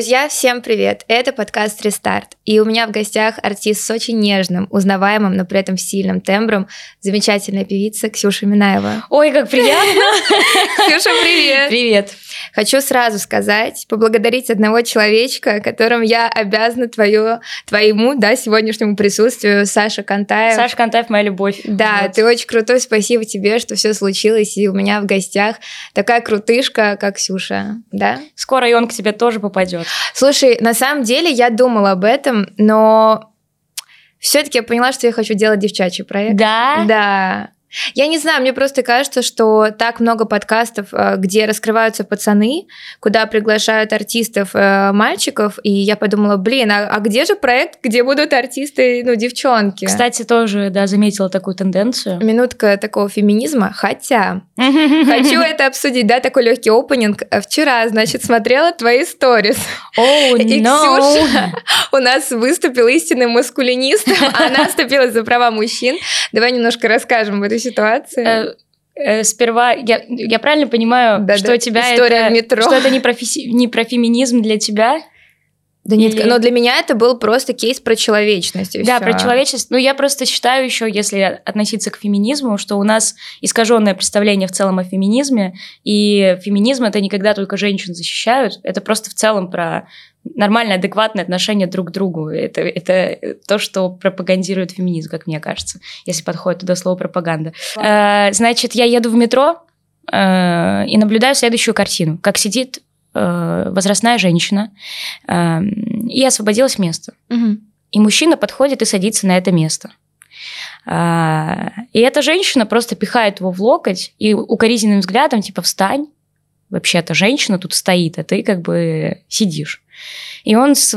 Друзья, всем привет! Это подкаст «Рестарт». И у меня в гостях артист с очень нежным, узнаваемым, но при этом сильным тембром, замечательная певица Ксюша Минаева. Ой, как приятно! Ксюша, привет! Привет! Хочу сразу сказать, поблагодарить одного человечка, которым я обязана твою, твоему, да, сегодняшнему присутствию, Саша Кантаев. Саша Кантаев моя любовь. Да, вот. ты очень крутой, спасибо тебе, что все случилось, и у меня в гостях такая крутышка, как Ксюша, да? Скоро и он к тебе тоже попадет. Слушай, на самом деле я думала об этом, но все-таки я поняла, что я хочу делать девчачий проект. Да? Да. Я не знаю, мне просто кажется, что так много подкастов, э, где раскрываются пацаны, куда приглашают артистов э, мальчиков, и я подумала, блин, а, а где же проект, где будут артисты, ну, девчонки? Кстати, тоже, да, заметила такую тенденцию. Минутка такого феминизма, хотя хочу это обсудить, да, такой легкий опенинг. Вчера, значит, смотрела твои сторис. Oh, и Ксюша у нас выступил истинным маскулинистом, она вступила за права мужчин. Давай немножко расскажем об этой ситуации? Э, э, сперва я, я правильно понимаю, да, что да. у тебя История это, в метро. что это не про, фи, не про феминизм для тебя? Да нет, Или... но для меня это был просто кейс про человечность. да, все. про человечность. Ну, я просто считаю еще, если относиться к феминизму, что у нас искаженное представление в целом о феминизме, и феминизм это никогда только женщин защищают, это просто в целом про нормальное, адекватное отношение друг к другу. Это, это то, что пропагандирует феминизм, как мне кажется, если подходит туда слово пропаганда. Э, значит, я еду в метро э, и наблюдаю следующую картину. Как сидит э, возрастная женщина э, и освободилось место. Угу. И мужчина подходит и садится на это место. А, и эта женщина просто пихает его в локоть и укоризненным взглядом, типа, встань, вообще-то женщина тут стоит, а ты как бы сидишь. И он, с,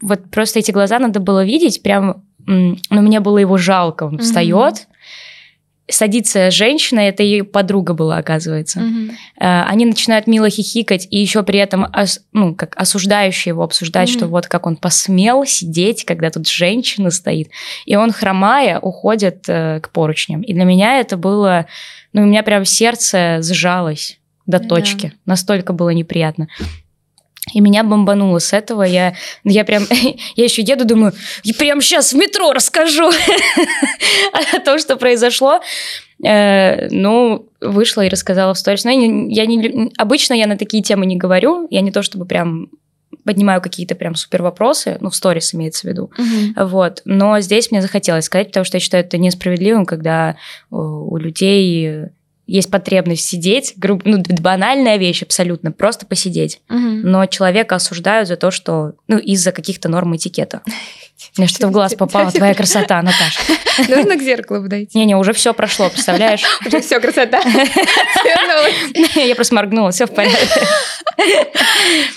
вот просто эти глаза надо было видеть, прям, ну, мне было его жалко, он встает, mm-hmm. садится женщина, это ее подруга была, оказывается. Mm-hmm. Они начинают мило хихикать и еще при этом, ну, как осуждающие его обсуждать, mm-hmm. что вот как он посмел сидеть, когда тут женщина стоит. И он, хромая, уходит э, к поручням. И для меня это было, ну, у меня прям сердце сжалось до точки. Yeah. Настолько было неприятно. И меня бомбануло с этого. Я, я прям, я еще еду, думаю, прям сейчас в метро расскажу о том, что произошло. Э, ну, вышла и рассказала в сторис. Но я не, я не, обычно я на такие темы не говорю. Я не то чтобы прям поднимаю какие-то прям супер вопросы, ну, в сторис имеется в виду, вот, но здесь мне захотелось сказать, потому что я считаю это несправедливым, когда у людей есть потребность сидеть, грубо, ну, банальная вещь абсолютно, просто посидеть. Угу. Но человека осуждают за то, что, ну, из-за каких-то норм этикета. Мне что-то в глаз попало, твоя красота, Наташа. Нужно к зеркалу подойти. Не-не, уже все прошло, представляешь? Уже все красота. Я просто моргнула, все в порядке.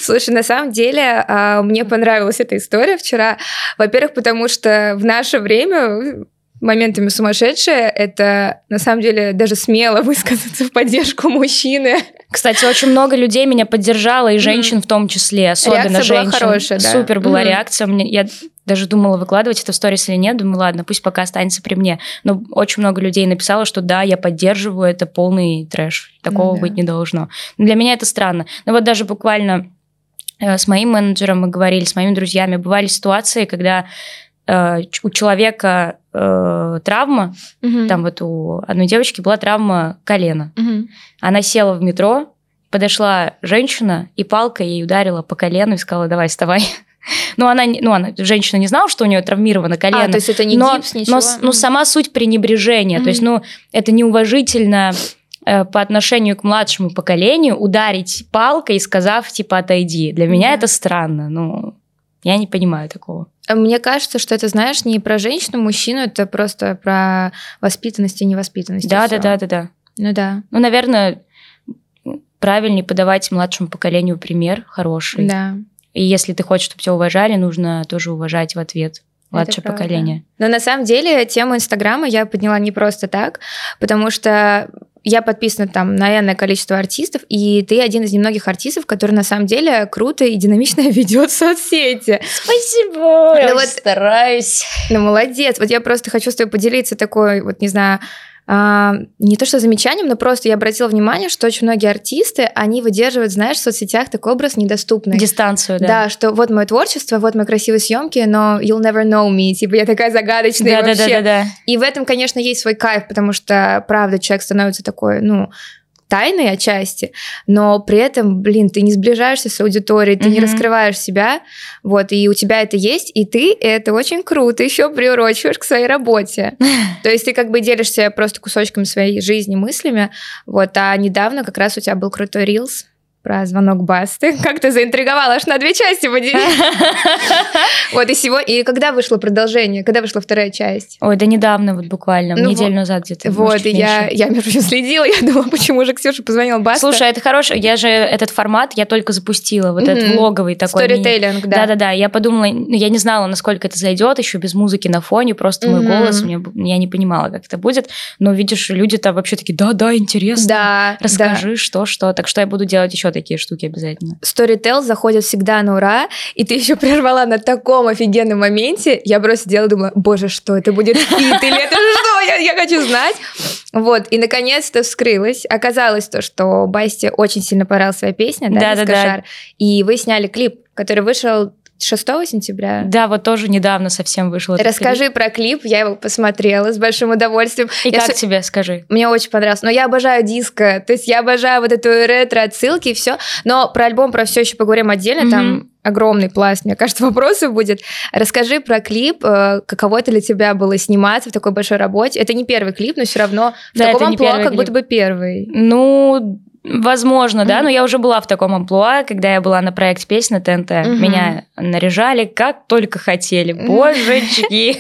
Слушай, на самом деле а, мне понравилась эта история вчера. Во-первых, потому что в наше время моментами сумасшедшая, это на самом деле даже смело высказаться в поддержку мужчины. Кстати, очень много людей меня поддержало, и женщин mm. в том числе, особенно реакция женщин. Была хорошая, да? Супер была mm. реакция. Мне, я даже думала, выкладывать это в сторис или нет. Думаю, ладно, пусть пока останется при мне. Но очень много людей написало, что да, я поддерживаю, это полный трэш. Такого mm, быть не должно. Но для меня это странно. Но вот даже буквально э, с моим менеджером мы говорили, с моими друзьями, бывали ситуации, когда э, у человека э, травма, угу. там вот у одной девочки была травма колена. Угу. Она села в метро, подошла женщина и палкой ей ударила по колену и сказала, давай, вставай. Ну, она, ну, она, женщина не знала, что у нее травмировано колено. А, то есть это не но, гипс, ничего? Но, но сама суть пренебрежения. Mm-hmm. То есть, ну, это неуважительно э, по отношению к младшему поколению ударить палкой, сказав, типа, отойди. Для меня mm-hmm. это странно. Ну, я не понимаю такого. Мне кажется, что это, знаешь, не про женщину, мужчину, это просто про воспитанность и невоспитанность. Да, да, да, да, да. Ну да. Ну, наверное, правильнее подавать младшему поколению пример хороший. Да. И если ты хочешь, чтобы тебя уважали, нужно тоже уважать в ответ младшее поколение. Но на самом деле тему Инстаграма я подняла не просто так, потому что я подписана там на энное количество артистов, и ты один из немногих артистов, который на самом деле круто и динамично ведет соцсети. Спасибо, ну, я вот, стараюсь. Ну, молодец. Вот я просто хочу с тобой поделиться такой, вот, не знаю, а, не то что замечанием, но просто я обратила внимание, что очень многие артисты, они выдерживают, знаешь, в соцсетях такой образ недоступный. Дистанцию, да. Да, что вот мое творчество, вот мои красивые съемки, но you'll never know me, типа я такая загадочная да, вообще. Да, да, да, да. И в этом, конечно, есть свой кайф, потому что, правда, человек становится такой, ну, тайной отчасти, но при этом, блин, ты не сближаешься с аудиторией, ты mm-hmm. не раскрываешь себя, вот, и у тебя это есть, и ты это очень круто еще приурочиваешь к своей работе. То есть ты как бы делишься просто кусочками своей жизни, мыслями, вот, а недавно как раз у тебя был крутой рилс, про звонок Басты. Как ты заинтриговала, аж на две части поделить. Вот, и сегодня... И когда вышло продолжение? Когда вышла вторая часть? Ой, да недавно, вот буквально, ну, неделю назад где-то. Вот, и я, я, между прочим, следила, я думала, почему же Ксюша позвонила Баста. Слушай, это хороший, я же этот формат, я только запустила, вот этот влоговый такой. Сторителлинг, да. Да-да-да, я подумала, ну, я не знала, насколько это зайдет, еще без музыки на фоне, просто мой голос, мне, я не понимала, как это будет, но видишь, люди-то вообще такие, да-да, интересно, да, расскажи, что, что, так что я буду делать еще такие штуки обязательно. Storytel заходит всегда на ура, и ты еще прервала на таком офигенном моменте. Я просто делала, думала, боже, что это будет feat, или это что, я, я хочу знать. Вот, и наконец-то вскрылось. Оказалось то, что Басте очень сильно понравилась твоя песня, да, да, да, да. И вы сняли клип, который вышел 6 сентября. Да, вот тоже недавно совсем вышел. Расскажи клип. про клип, я его посмотрела с большим удовольствием. И я как с... тебе, скажи? Мне очень понравилось. Но я обожаю диско, то есть я обожаю вот эту ретро-отсылки и все. Но про альбом, про все еще поговорим отдельно, mm-hmm. там огромный пласт, мне кажется, вопросов будет. Расскажи про клип, э, каково это для тебя было сниматься в такой большой работе. Это не первый клип, но все равно в да, таком амплуа как клип. будто бы первый. Ну, Возможно, mm-hmm. да, но я уже была в таком амплуа, когда я была на проекте песни ТНТ. Mm-hmm. Меня наряжали как только хотели. Божечки.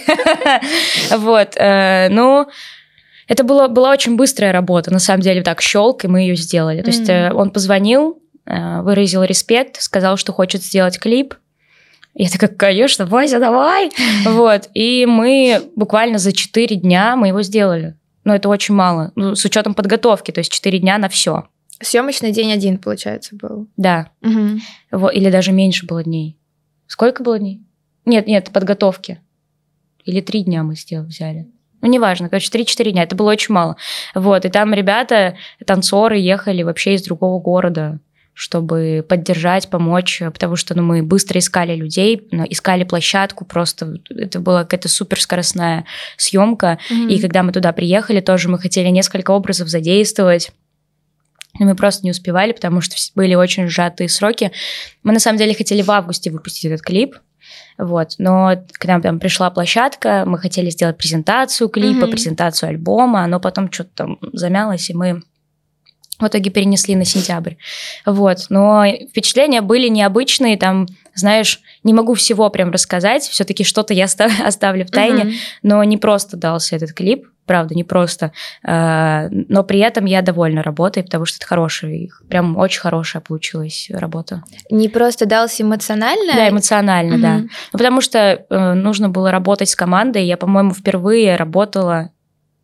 Вот. Э, ну, это была была очень быстрая работа, на самом деле, так, щелк, и мы ее сделали. То есть э, он позвонил, э, выразил респект, сказал, что хочет сделать клип. Я такая, конечно, Вася, давай. Вот. И мы буквально за 4 дня мы его сделали. Но это очень мало. Ну, с учетом подготовки, то есть 4 дня на все. Съемочный день один, получается, был. Да. Угу. Или даже меньше было дней. Сколько было дней? Нет, нет, подготовки. Или три дня мы сделали, взяли. Ну, неважно, короче, 3-4 дня. Это было очень мало. Вот, и там ребята, танцоры ехали вообще из другого города, чтобы поддержать, помочь, потому что ну, мы быстро искали людей, искали площадку, просто это была какая-то суперскоростная съемка. Mm-hmm. И когда мы туда приехали, тоже мы хотели несколько образов задействовать мы просто не успевали, потому что были очень сжатые сроки. Мы на самом деле хотели в августе выпустить этот клип, вот. Но когда там пришла площадка, мы хотели сделать презентацию клипа, mm-hmm. презентацию альбома, но потом что-то там замялось, и мы в итоге перенесли на сентябрь. Вот. Но впечатления были необычные, там, знаешь, не могу всего прям рассказать, все-таки что-то я оставлю в тайне, mm-hmm. но не просто дался этот клип, правда, не просто. Э, но при этом я довольна работой, потому что это хорошая, прям очень хорошая получилась работа. Не просто дался эмоционально? Да, эмоционально, угу. да. Ну, потому что э, нужно было работать с командой. Я, по-моему, впервые работала,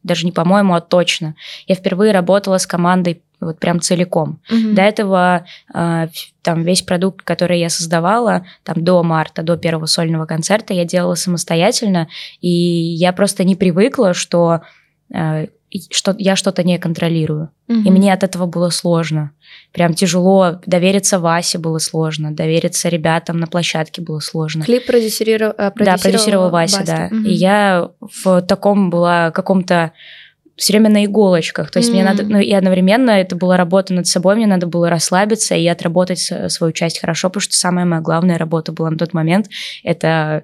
даже не по-моему, а точно. Я впервые работала с командой вот прям целиком. Mm-hmm. До этого э, там весь продукт, который я создавала, там до марта, до первого сольного концерта, я делала самостоятельно, и я просто не привыкла, что э, что я что-то не контролирую. Mm-hmm. И мне от этого было сложно. Прям тяжело. Довериться Васе было сложно. Довериться ребятам на площадке было сложно. Клип продюсировал, продюсировал, да, продюсировал Вася, Баста. да. Mm-hmm. И я в таком была каком-то все время на иголочках. То есть mm-hmm. мне надо, ну и одновременно это была работа над собой, мне надо было расслабиться и отработать свою часть хорошо, потому что самая моя главная работа была на тот момент это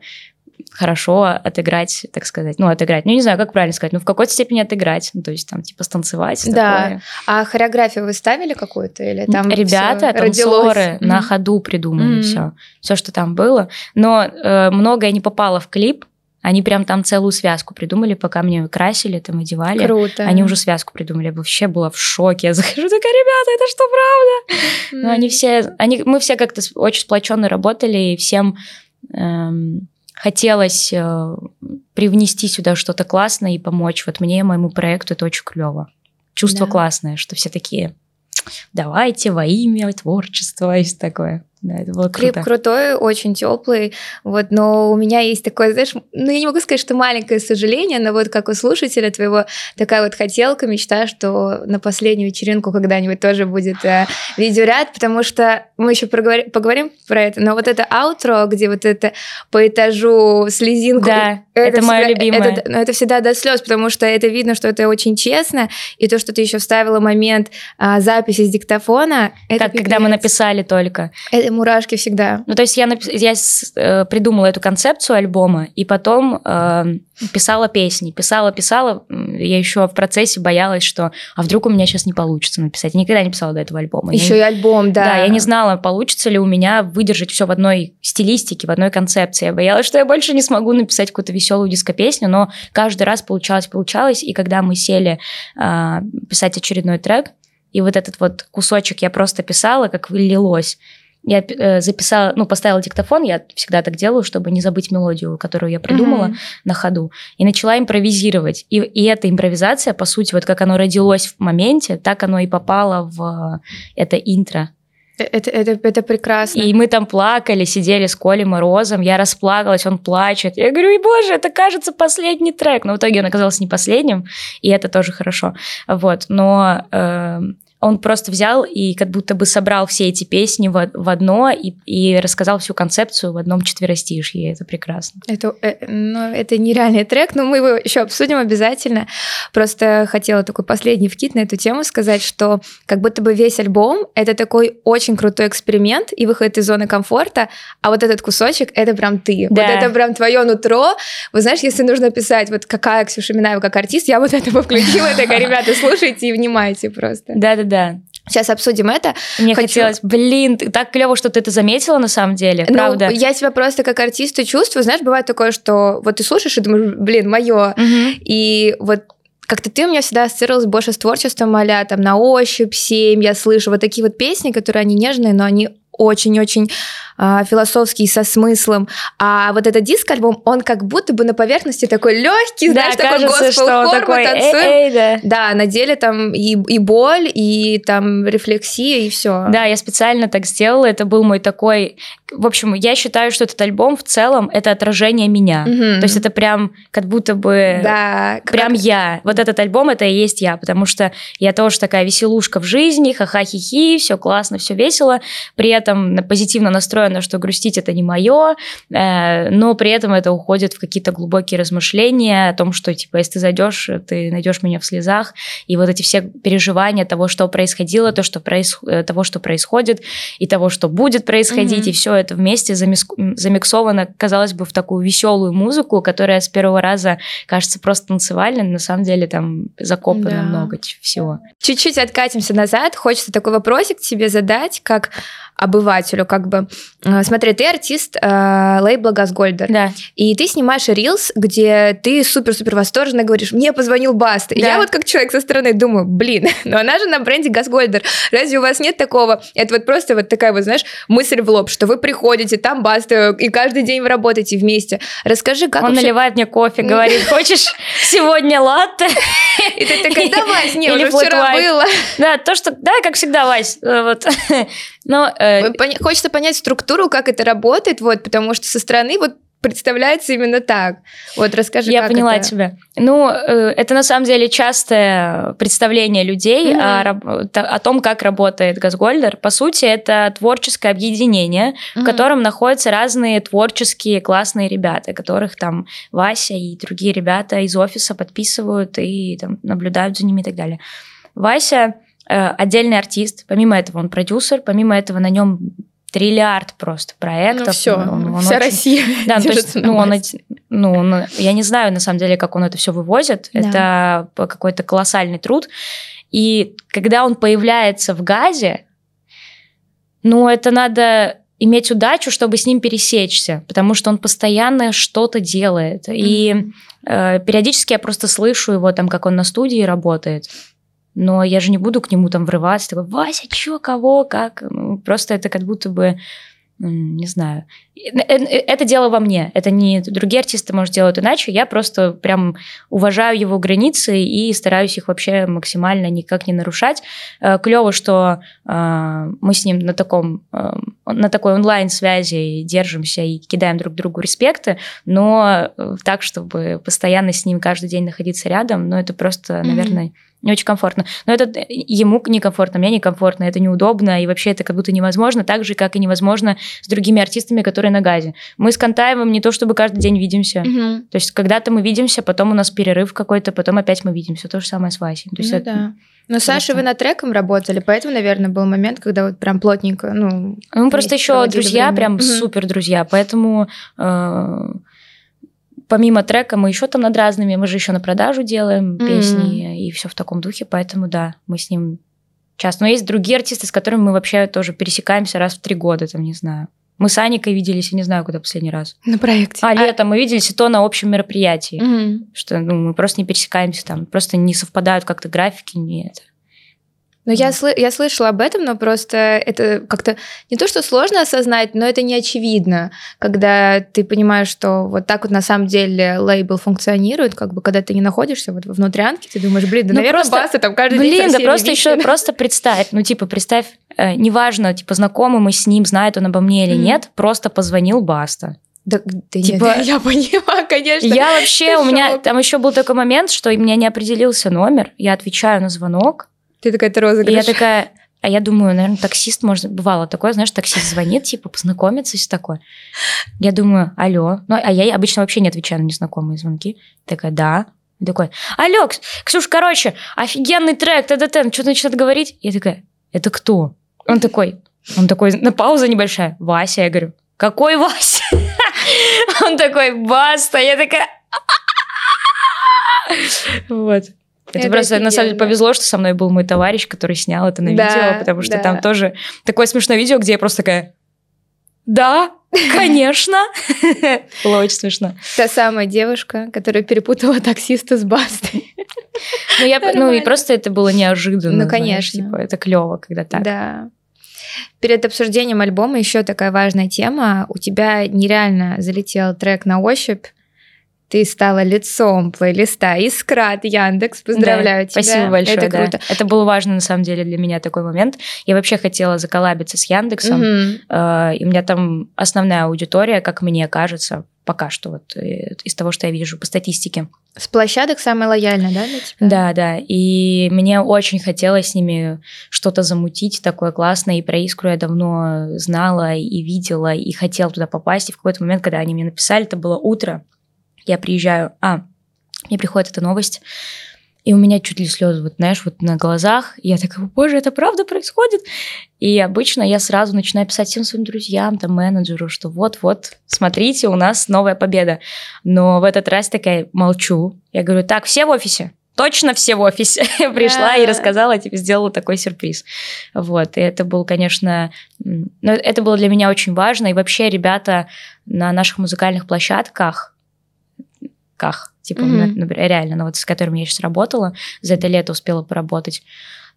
хорошо отыграть, так сказать, ну, отыграть, ну, не знаю, как правильно сказать, ну, в какой-то степени отыграть, ну, то есть там, типа, станцевать. Да, такое. а хореографию вы ставили какую-то или там Ребята, танцоры mm-hmm. на ходу придумали mm-hmm. все, все, что там было, но э, многое не попало в клип, они прям там целую связку придумали, пока мне красили, там одевали. Круто. Они уже связку придумали. Я вообще была в шоке. Я захожу, такая, ребята, это что, правда? Mm. Но они все, они, мы все как-то очень сплоченно работали, и всем эм, хотелось э, привнести сюда что-то классное и помочь. Вот мне, моему проекту это очень клево. Чувство да. классное, что все такие, давайте во имя творчества и такое. Да, это было Клип круто. крутой, очень теплый, вот, но у меня есть такое, знаешь, ну я не могу сказать, что маленькое сожаление, но вот как у слушателя твоего такая вот хотелка, мечта, что на последнюю вечеринку когда-нибудь тоже будет э, видеоряд, потому что мы еще проговор- поговорим про это, но вот это аутро, где вот это по этажу слезинку, Да, это моё всегда- любимое. Это, но это всегда до слез, потому что это видно, что это очень честно, и то, что ты еще вставила момент а, записи с диктофона, это Как когда мы пипец. написали только. Это мурашки всегда. Ну, то есть я, напис- я с- э, придумала эту концепцию альбома, и потом э, писала песни. Писала, писала. Я еще в процессе боялась, что а вдруг у меня сейчас не получится написать. Я никогда не писала до этого альбома. Я Еще не- и альбом, да. Да, я не знала, получится ли у меня выдержать все в одной стилистике, в одной концепции. Я боялась, что я больше не смогу написать какую-то веселую диско-песню, но каждый раз получалось, получалось. И когда мы сели а, писать очередной трек, и вот этот вот кусочек я просто писала, как лилось. Я э, записала, ну, поставила диктофон, я всегда так делаю, чтобы не забыть мелодию, которую я придумала Мгм. на ходу, и начала импровизировать. И, и эта импровизация, по сути, вот как оно родилось в моменте, так оно и попало в э, это интро. Э, Это, это, это прекрасно. И мы там плакали, сидели с Колей Морозом, я расплакалась, он плачет. Я говорю, и боже, это кажется последний трек. Но в итоге он оказался не последним, и это тоже хорошо. Вот, но эм, он просто взял и как будто бы собрал все эти песни в, в одно и, и рассказал всю концепцию в одном четверостишье, это прекрасно. Это, э, ну, это нереальный трек, но мы его еще обсудим обязательно. Просто хотела такой последний вкид на эту тему сказать, что как будто бы весь альбом — это такой очень крутой эксперимент и выход из зоны комфорта, а вот этот кусочек — это прям ты. Да. Вот это прям твое нутро. Вы знаешь, если нужно писать, вот какая Ксюша Минаева как артист, я вот это бы включила, такая, ребята, слушайте и внимайте просто. Да-да-да. Сейчас обсудим это. Мне Хочу- хотелось, блин, так клево, что ты это заметила на самом деле, Ну, правда. я себя просто как артиста чувствую. Знаешь, бывает такое, что вот ты слушаешь и думаешь, блин, мое. Мгм. И вот как-то ты у меня всегда ассоциировалась больше с творчеством а там на ощупь, семь, я слышу вот такие вот песни, которые они нежные, но они очень-очень а, философские, со смыслом. А вот этот диск-альбом, он как будто бы на поверхности такой легкий, знаешь, такой кажется, что он госпел-хор, такой, мы танцуем. «Эй, эй», да. Да, на деле там и, и боль, и там рефлексия, и все. Да, я специально так сделала. Это был мой такой... В общем, я считаю, что этот альбом в целом это отражение меня. То есть это прям как будто бы... да, Прям я. Вот этот альбом это и есть я, потому что я тоже такая веселушка в жизни, ха-ха-хи-хи, все классно, все весело. При этом позитивно настроена, что грустить это не мое, но при этом это уходит в какие-то глубокие размышления о том, что типа если ты зайдешь, ты найдешь меня в слезах, и вот эти все переживания того, что происходило, то, что проис... э, того, что происходит, и того, что будет происходить, Мгм. и все это вместе замиксовано, казалось бы, в такую веселую музыку, которая с первого раза кажется просто танцевальной, но на самом деле там закопано Да. много всего. Чуть-чуть откатимся назад. Хочется такой вопросик тебе задать, как обывателю, как бы. Э, Смотри, ты артист э, лейбла Газгольдер, Да. и ты снимаешь рилс, где ты супер-супер восторженно говоришь, мне позвонил Баста. И Да. Я вот как человек со стороны думаю, блин, но она же на бренде Газгольдер. Разве у вас нет такого? Это вот просто вот такая вот, знаешь, мысль в лоб, что вы приходите, там Баста, и каждый день вы работаете вместе. Расскажи, как Он вообще... наливает мне кофе, говорит, хочешь сегодня латте? И ты такая, давай, не, уже вчера было. Да, то, что... Да, как всегда, Вась. э, Вот. Но э, Поня- Хочется понять структуру, как это работает, вот, потому что со стороны вот представляется именно так. Вот расскажи, Я поняла это. тебя. Ну, э, это на самом деле частое представление людей Мгм. о, о том, как работает Газгольдер. По сути, это творческое объединение, в Мгм. котором находятся разные творческие классные ребята, которых там Вася и другие ребята из офиса подписывают и там, наблюдают за ними и так далее. Вася отдельный артист, помимо этого он продюсер, помимо этого на нем триллиард просто проектов. Ну все, Он- он вся очень- Россия да, ну, то есть, ну, он, ну, он- я не знаю, на самом деле, как он это все вывозит. Да. Это какой-то колоссальный труд. И когда он появляется в газе, ну, это надо иметь удачу, чтобы с ним пересечься, потому что он постоянно что-то делает. И Мгм. э, периодически я просто слышу его там, как он на студии работает. Но я же не буду к нему там врываться, такой, Вася, чё, кого, как? Ну, просто это как будто бы не знаю. Э, э, это дело во мне. Это не другие артисты, может, делают иначе. Я просто прям уважаю его границы и стараюсь их вообще максимально никак не нарушать. Э, Клево, что мы с ним на таком на такой онлайн-связи держимся и кидаем друг другу респекты, но так, чтобы постоянно с ним каждый день находиться рядом, ну, это просто, наверное, mm-hmm не очень комфортно. Но это ему некомфортно, мне некомфортно, это неудобно, и вообще это как будто невозможно, так же, как и невозможно с другими артистами, которые на газе. Мы с Кантаевым не то чтобы каждый день видимся. Угу. То есть когда-то мы видимся, потом у нас перерыв какой-то, потом опять мы видимся. То же самое с Васей. То есть ну, это, да. Но Саша, вы над треком работали, поэтому, наверное, был момент, когда вот прям плотненько, ну... Мы просто еще друзья, время. прям угу. супер друзья, поэтому... Э помимо трека мы еще там над разными, мы же еще на продажу делаем mm-hmm. песни и все в таком духе, поэтому да, мы с ним часто. Но есть другие артисты, с которыми мы вообще тоже пересекаемся раз в три года, там, не знаю. Мы с Аникой виделись, я не знаю, куда последний раз. На проекте. А, а... летом мы виделись, и то на общем мероприятии. Mm-hmm. Что ну, мы просто не пересекаемся там, просто не совпадают как-то графики, не это. Ну, я, сл- я слышала об этом, но просто это как-то не то, что сложно осознать, но это не очевидно, когда ты понимаешь, что вот так вот на самом деле лейбл функционирует, как бы когда ты не находишься вот внутрянке, ты думаешь, блин, да, ну, наверное, просто, басы там каждый блин, день Блин, да просто еще просто представь, ну, типа, представь, э, неважно, типа, знакомый мы с ним, знает он обо мне или mm-hmm. нет, просто позвонил Баста. Да, да типа, я, я поняла, конечно. Я вообще, у меня там еще был такой момент, что у меня не определился номер, я отвечаю на звонок, ты такая, ты розыгрыш. И я такая, а я думаю, наверное, таксист, может, бывало такое, знаешь, таксист звонит, типа, познакомиться, все такое. Я думаю, алло. Ну, а я обычно вообще не отвечаю на незнакомые звонки. Такая, да. И такой, алло, Ксюш, короче, офигенный трек, т-т-т, что-то начинает говорить. Я такая, это кто? Он такой, он такой, на пауза небольшая, Вася. Я говорю, какой Вася? Он такой, баста. Я такая, вот. Это, это просто, офигенно. на самом деле, повезло, что со мной был мой товарищ, который снял это на да, видео, потому что да. там тоже такое смешное видео, где я просто такая, да, конечно. Было очень смешно. Та самая девушка, которая перепутала таксиста с Бастой. Ну, я, ну и просто это было неожиданно. Ну, конечно. Знаешь, типа, это клево, когда так. Да. Перед обсуждением альбома еще такая важная тема. У тебя нереально залетел трек на ощупь ты стала лицом плейлиста Искра от Яндекс. Поздравляю да, тебя. Спасибо большое. Это круто. Это был важно на самом деле для меня такой момент. Я вообще хотела заколабиться с Яндексом. Угу. И у меня там основная аудитория, как мне кажется, пока что вот э, из того, что я вижу по статистике. С площадок самая лояльная, да, для тебя? Да, да. И мне очень хотелось с ними что-то замутить такое классное. И про Искру я давно знала и видела, и хотела туда попасть. И в какой-то момент, когда они мне написали, это было утро, я приезжаю, а, мне приходит эта новость, и у меня чуть ли слезы, вот, знаешь, вот на глазах. И я такая, боже, это правда происходит? И обычно я сразу начинаю писать всем своим друзьям, там, менеджеру, что вот-вот, смотрите, у нас новая победа. Но в этот раз такая молчу. Я говорю, так, все в офисе? Точно все в офисе. Пришла и рассказала, типа, сделала такой сюрприз. Вот, и это был, конечно, ну, это было для меня очень важно. И вообще ребята на наших музыкальных площадках, ках, типа, mm-hmm. например, реально, ну, вот с которыми я сейчас работала, за это лето успела поработать,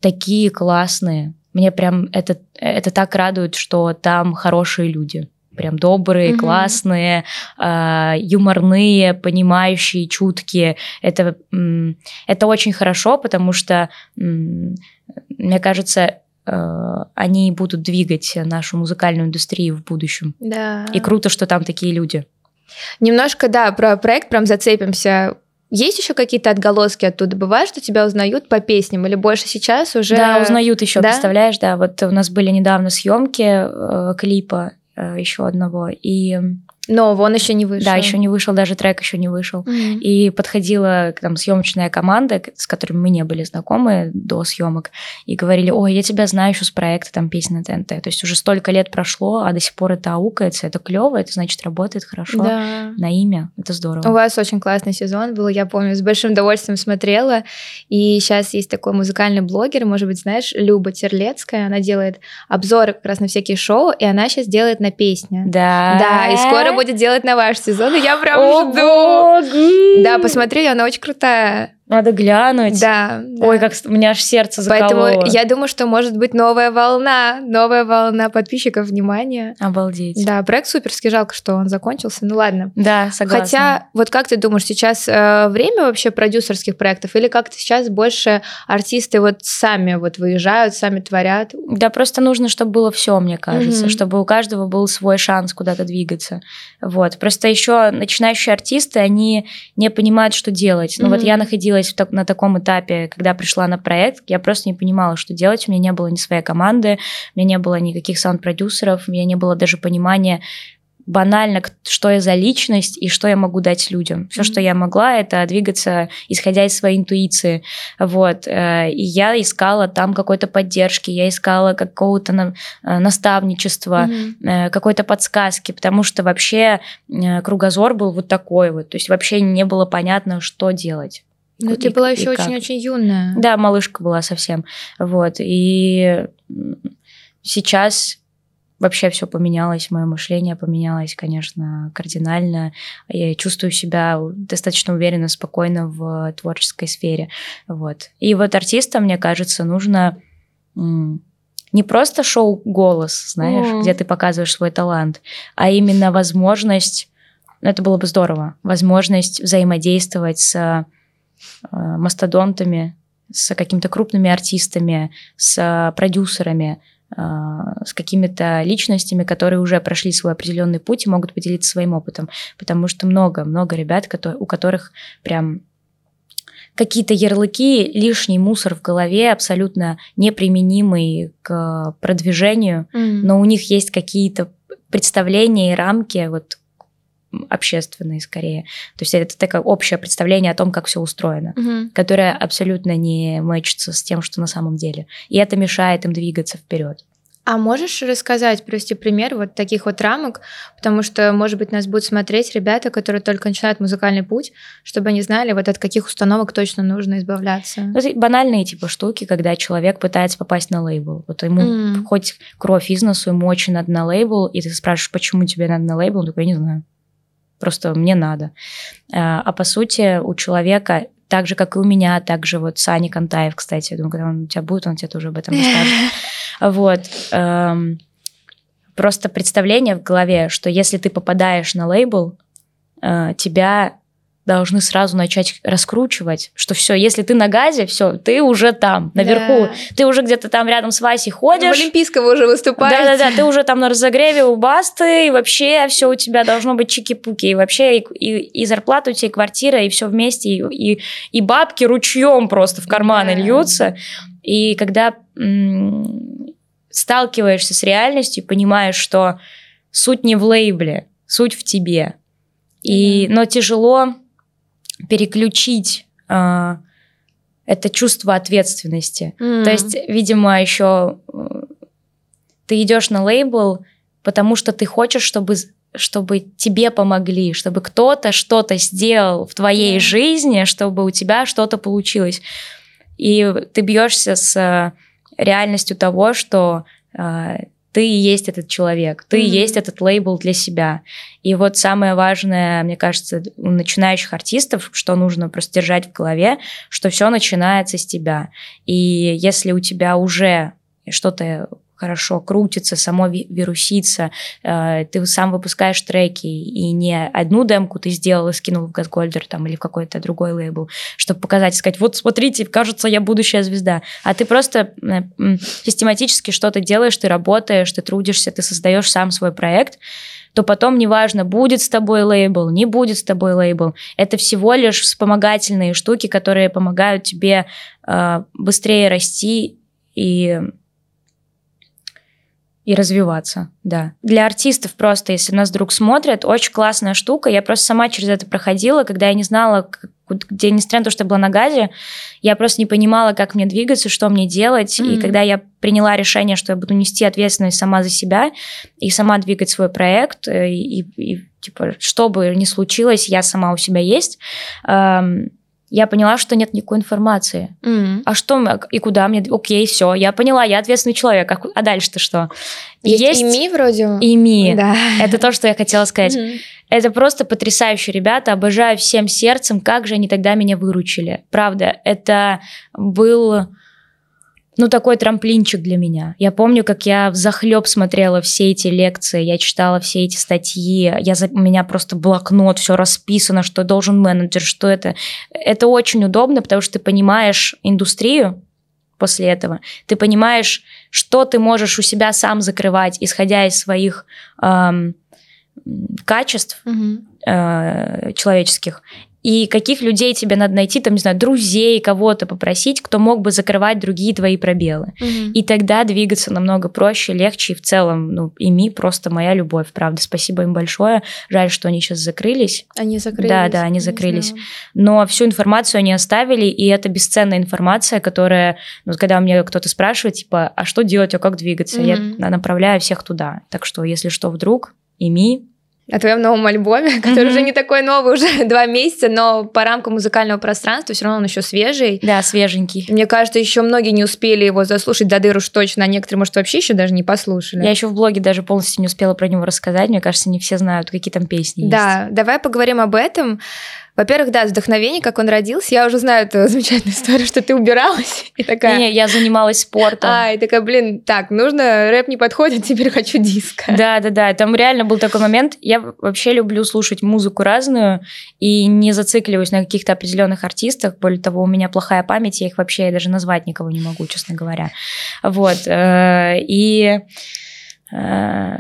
такие классные. Мне прям это, это так радует, что там хорошие люди. Прям добрые, mm-hmm. классные, э, юморные, понимающие, чуткие. Это, это очень хорошо, потому что, мне кажется, э, они будут двигать нашу музыкальную индустрию в будущем. Да. И круто, что там такие люди. Немножко, да, про проект прям зацепимся. Есть еще какие-то отголоски оттуда? Бывает, что тебя узнают по песням или больше сейчас уже? Да, узнают еще, да? представляешь, да. Вот у нас были недавно съемки э, клипа э, еще одного, и но он еще не вышел. Да, еще не вышел, даже трек еще не вышел. Mm-hmm. И подходила там съемочная команда, с которыми мы не были знакомы до съемок, и говорили, ой, я тебя знаю еще с проекта там песни на ТНТ. То есть уже столько лет прошло, а до сих пор это аукается, это клево, это значит работает хорошо да. на имя, это здорово. У вас очень классный сезон был, я помню, с большим удовольствием смотрела, и сейчас есть такой музыкальный блогер, может быть, знаешь, Люба Терлецкая, она делает обзоры как раз на всякие шоу, и она сейчас делает на песни. Да. Да, и скоро будет делать на ваш сезон, и я прям О, жду. Богу. Да, посмотри, она очень крутая. Надо глянуть. Да. Ой, как у меня аж сердце закололо. Поэтому я думаю, что может быть новая волна, новая волна подписчиков, внимания. Обалдеть. Да, проект суперский, жалко, что он закончился. Ну ладно. Да, согласна. Хотя, вот как ты думаешь, сейчас э, время вообще продюсерских проектов или как-то сейчас больше артисты вот сами вот выезжают, сами творят? Да, просто нужно, чтобы было все, мне кажется, Мгм. чтобы у каждого был свой шанс куда-то двигаться. Вот. Просто еще начинающие артисты, они не понимают, что делать. Ну вот Мгм. я находилась в так- на таком этапе, когда пришла на проект, я просто не понимала, что делать. У меня не было ни своей команды, у меня не было никаких саунд-продюсеров, у меня не было даже понимания банально, что я за личность и что я могу дать людям. Все, что Мгм. я могла, это двигаться, исходя из своей интуиции. Вот. э, И я искала там какой-то поддержки, я искала какого-то на- э, наставничества, э, какой-то подсказки, потому что вообще кругозор был вот такой вот. То есть вообще не было понятно, что делать. Ну, ты была еще очень-очень юная. Да, малышка была совсем. Вот. И сейчас вообще все поменялось, мое мышление поменялось, конечно, кардинально. Я чувствую себя достаточно уверенно, спокойно в творческой сфере. Вот. И вот артистам, мне кажется, нужно не просто шоу «Голос», знаешь, Мгм. где ты показываешь свой талант, а именно возможность, ну, это было бы здорово, возможность взаимодействовать с мастодонтами, с какими-то крупными артистами, с продюсерами, э, с какими-то личностями, которые уже прошли свой определенный путь и могут поделиться своим опытом. Потому что много-много ребят, кото- у которых прям какие-то ярлыки, лишний мусор в голове, абсолютно неприменимый к продвижению, Мгм. но у них есть какие-то представления и рамки, вот общественные скорее. То есть это такое общее представление о том, как все устроено, Мгм. которое абсолютно не мэчится с тем, что на самом деле. И это мешает им двигаться вперед. А можешь рассказать, привести пример вот таких вот рамок, потому что, может быть, нас будут смотреть ребята, которые только начинают музыкальный путь, чтобы они знали, вот от каких установок точно нужно избавляться. Ну, банальные типа штуки, когда человек пытается попасть на лейбл. Вот ему М. хоть кровь из носу, ему очень надо на лейбл, и ты спрашиваешь, почему тебе надо на лейбл, он такой, я не знаю. Просто мне надо. А, а по сути у человека так же, как и у меня, так же вот Сани Кантаев, кстати, я думаю, когда он у тебя будет, он тебе тоже об этом расскажет. Вот. эм, Просто представление в голове, что если ты попадаешь на лейбл, э, тебя должны сразу начать раскручивать, что все, если ты на газе, все, ты уже там, наверху, Да. ты уже где-то там рядом с Васей В ходишь. Олимпийском уже выступаете. Да-да-да, ты уже там на разогреве у басты, и вообще все у тебя должно быть чики-пуки, и вообще и, и, и зарплата у тебя, и квартира, и все вместе, и, и, и бабки ручьем просто в карманы Да. льются. И когда м, сталкиваешься с реальностью, понимаешь, что суть не в лейбле, суть в тебе. И, Но тяжело переключить а, это чувство ответственности. М. То есть, видимо, еще э, ты идешь на лейбл, потому что ты хочешь, чтобы чтобы тебе помогли, чтобы кто-то что-то сделал в твоей Да. жизни, чтобы у тебя что-то получилось. И ты бьешься с э, реальностью того, что э, ты и есть этот человек, ты и Мгм. есть этот лейбл для себя. И вот самое важное, мне кажется, у начинающих артистов, что нужно просто держать в голове, что все начинается с тебя. И если у тебя уже что-то хорошо крутится, само ви- вирусится, э, ты сам выпускаешь треки, и не одну демку ты сделал и скинул в Газгольдер там, или в какой-то другой лейбл, чтобы показать, сказать, вот смотрите, кажется, я будущая звезда. А ты просто э, систематически что-то делаешь, ты работаешь, ты трудишься, ты создаешь сам свой проект, то потом неважно, будет с тобой лейбл, не будет с тобой лейбл. Это всего лишь вспомогательные штуки, которые помогают тебе э, быстрее расти и и развиваться, да. Для артистов просто, если нас вдруг смотрят, очень классная штука. Я просто сама через это проходила, когда я не знала, где, несмотря на то, что я была на газе, я просто не понимала, как мне двигаться, что мне делать. И Мгм. когда я приняла решение, что я буду нести ответственность сама за себя и сама двигать свой проект, э, и, и- и, типа, что бы ни случилось, я сама у себя есть, эм, я поняла, что нет никакой информации. Мгм. А что и куда мне? Окей, все, я поняла, я ответственный человек. А, а дальше-то что? Есть, ИМИ вроде. ИМИ. Да. Это то, что я хотела сказать. Мгм. Это просто потрясающие ребята, обожаю всем сердцем, как же они тогда меня выручили. Правда, это был, ну, такой трамплинчик для меня. Я помню, как я в захлеб смотрела все эти лекции, я читала все эти статьи, я, за- у меня просто блокнот, все расписано, что должен менеджер, что это. Это очень удобно, потому что ты понимаешь индустрию, после этого. Ты понимаешь, что ты можешь у себя сам закрывать, исходя из своих эм, качеств Мгм. э, человеческих, и каких людей тебе надо найти, там, не знаю, друзей, кого-то попросить, кто мог бы закрывать другие твои пробелы. Мгм. И тогда двигаться намного проще, легче, и в целом, ну, ими просто моя любовь, правда. Спасибо им большое. Жаль, что они сейчас закрылись. Они закрылись. Да, да, они закрылись. Но всю информацию они оставили, и это бесценная информация, которая, ну, когда мне кто-то спрашивает, типа, а что делать, а как двигаться, я Мгм. направляю всех туда. Так что, если что, вдруг, ими, О твоем новом альбоме, который Мгм. уже не такой новый, уже два месяца, но по рамкам музыкального пространства все равно он еще свежий. да, свеженький. Мне кажется, еще многие не успели его заслушать до дыр уж точно, а некоторые, может, вообще еще даже не послушали. Я еще в блоге даже полностью не успела про него рассказать. Мне кажется, не все знают, какие там песни есть. Да, давай поговорим об этом. Во-первых, да, вдохновение, как он родился. Я уже знаю эту замечательную историю, что ты убиралась и такая... Не, я занималась спортом. А, и такая, блин, так, нужно, рэп не подходит, теперь хочу диско. Да, да, да. Там реально был такой момент. Я вообще люблю слушать музыку разную и не зацикливаюсь на каких-то определенных артистах. Более того, у меня плохая память, я их вообще даже назвать никого не могу, честно говоря. Вот. э, И э,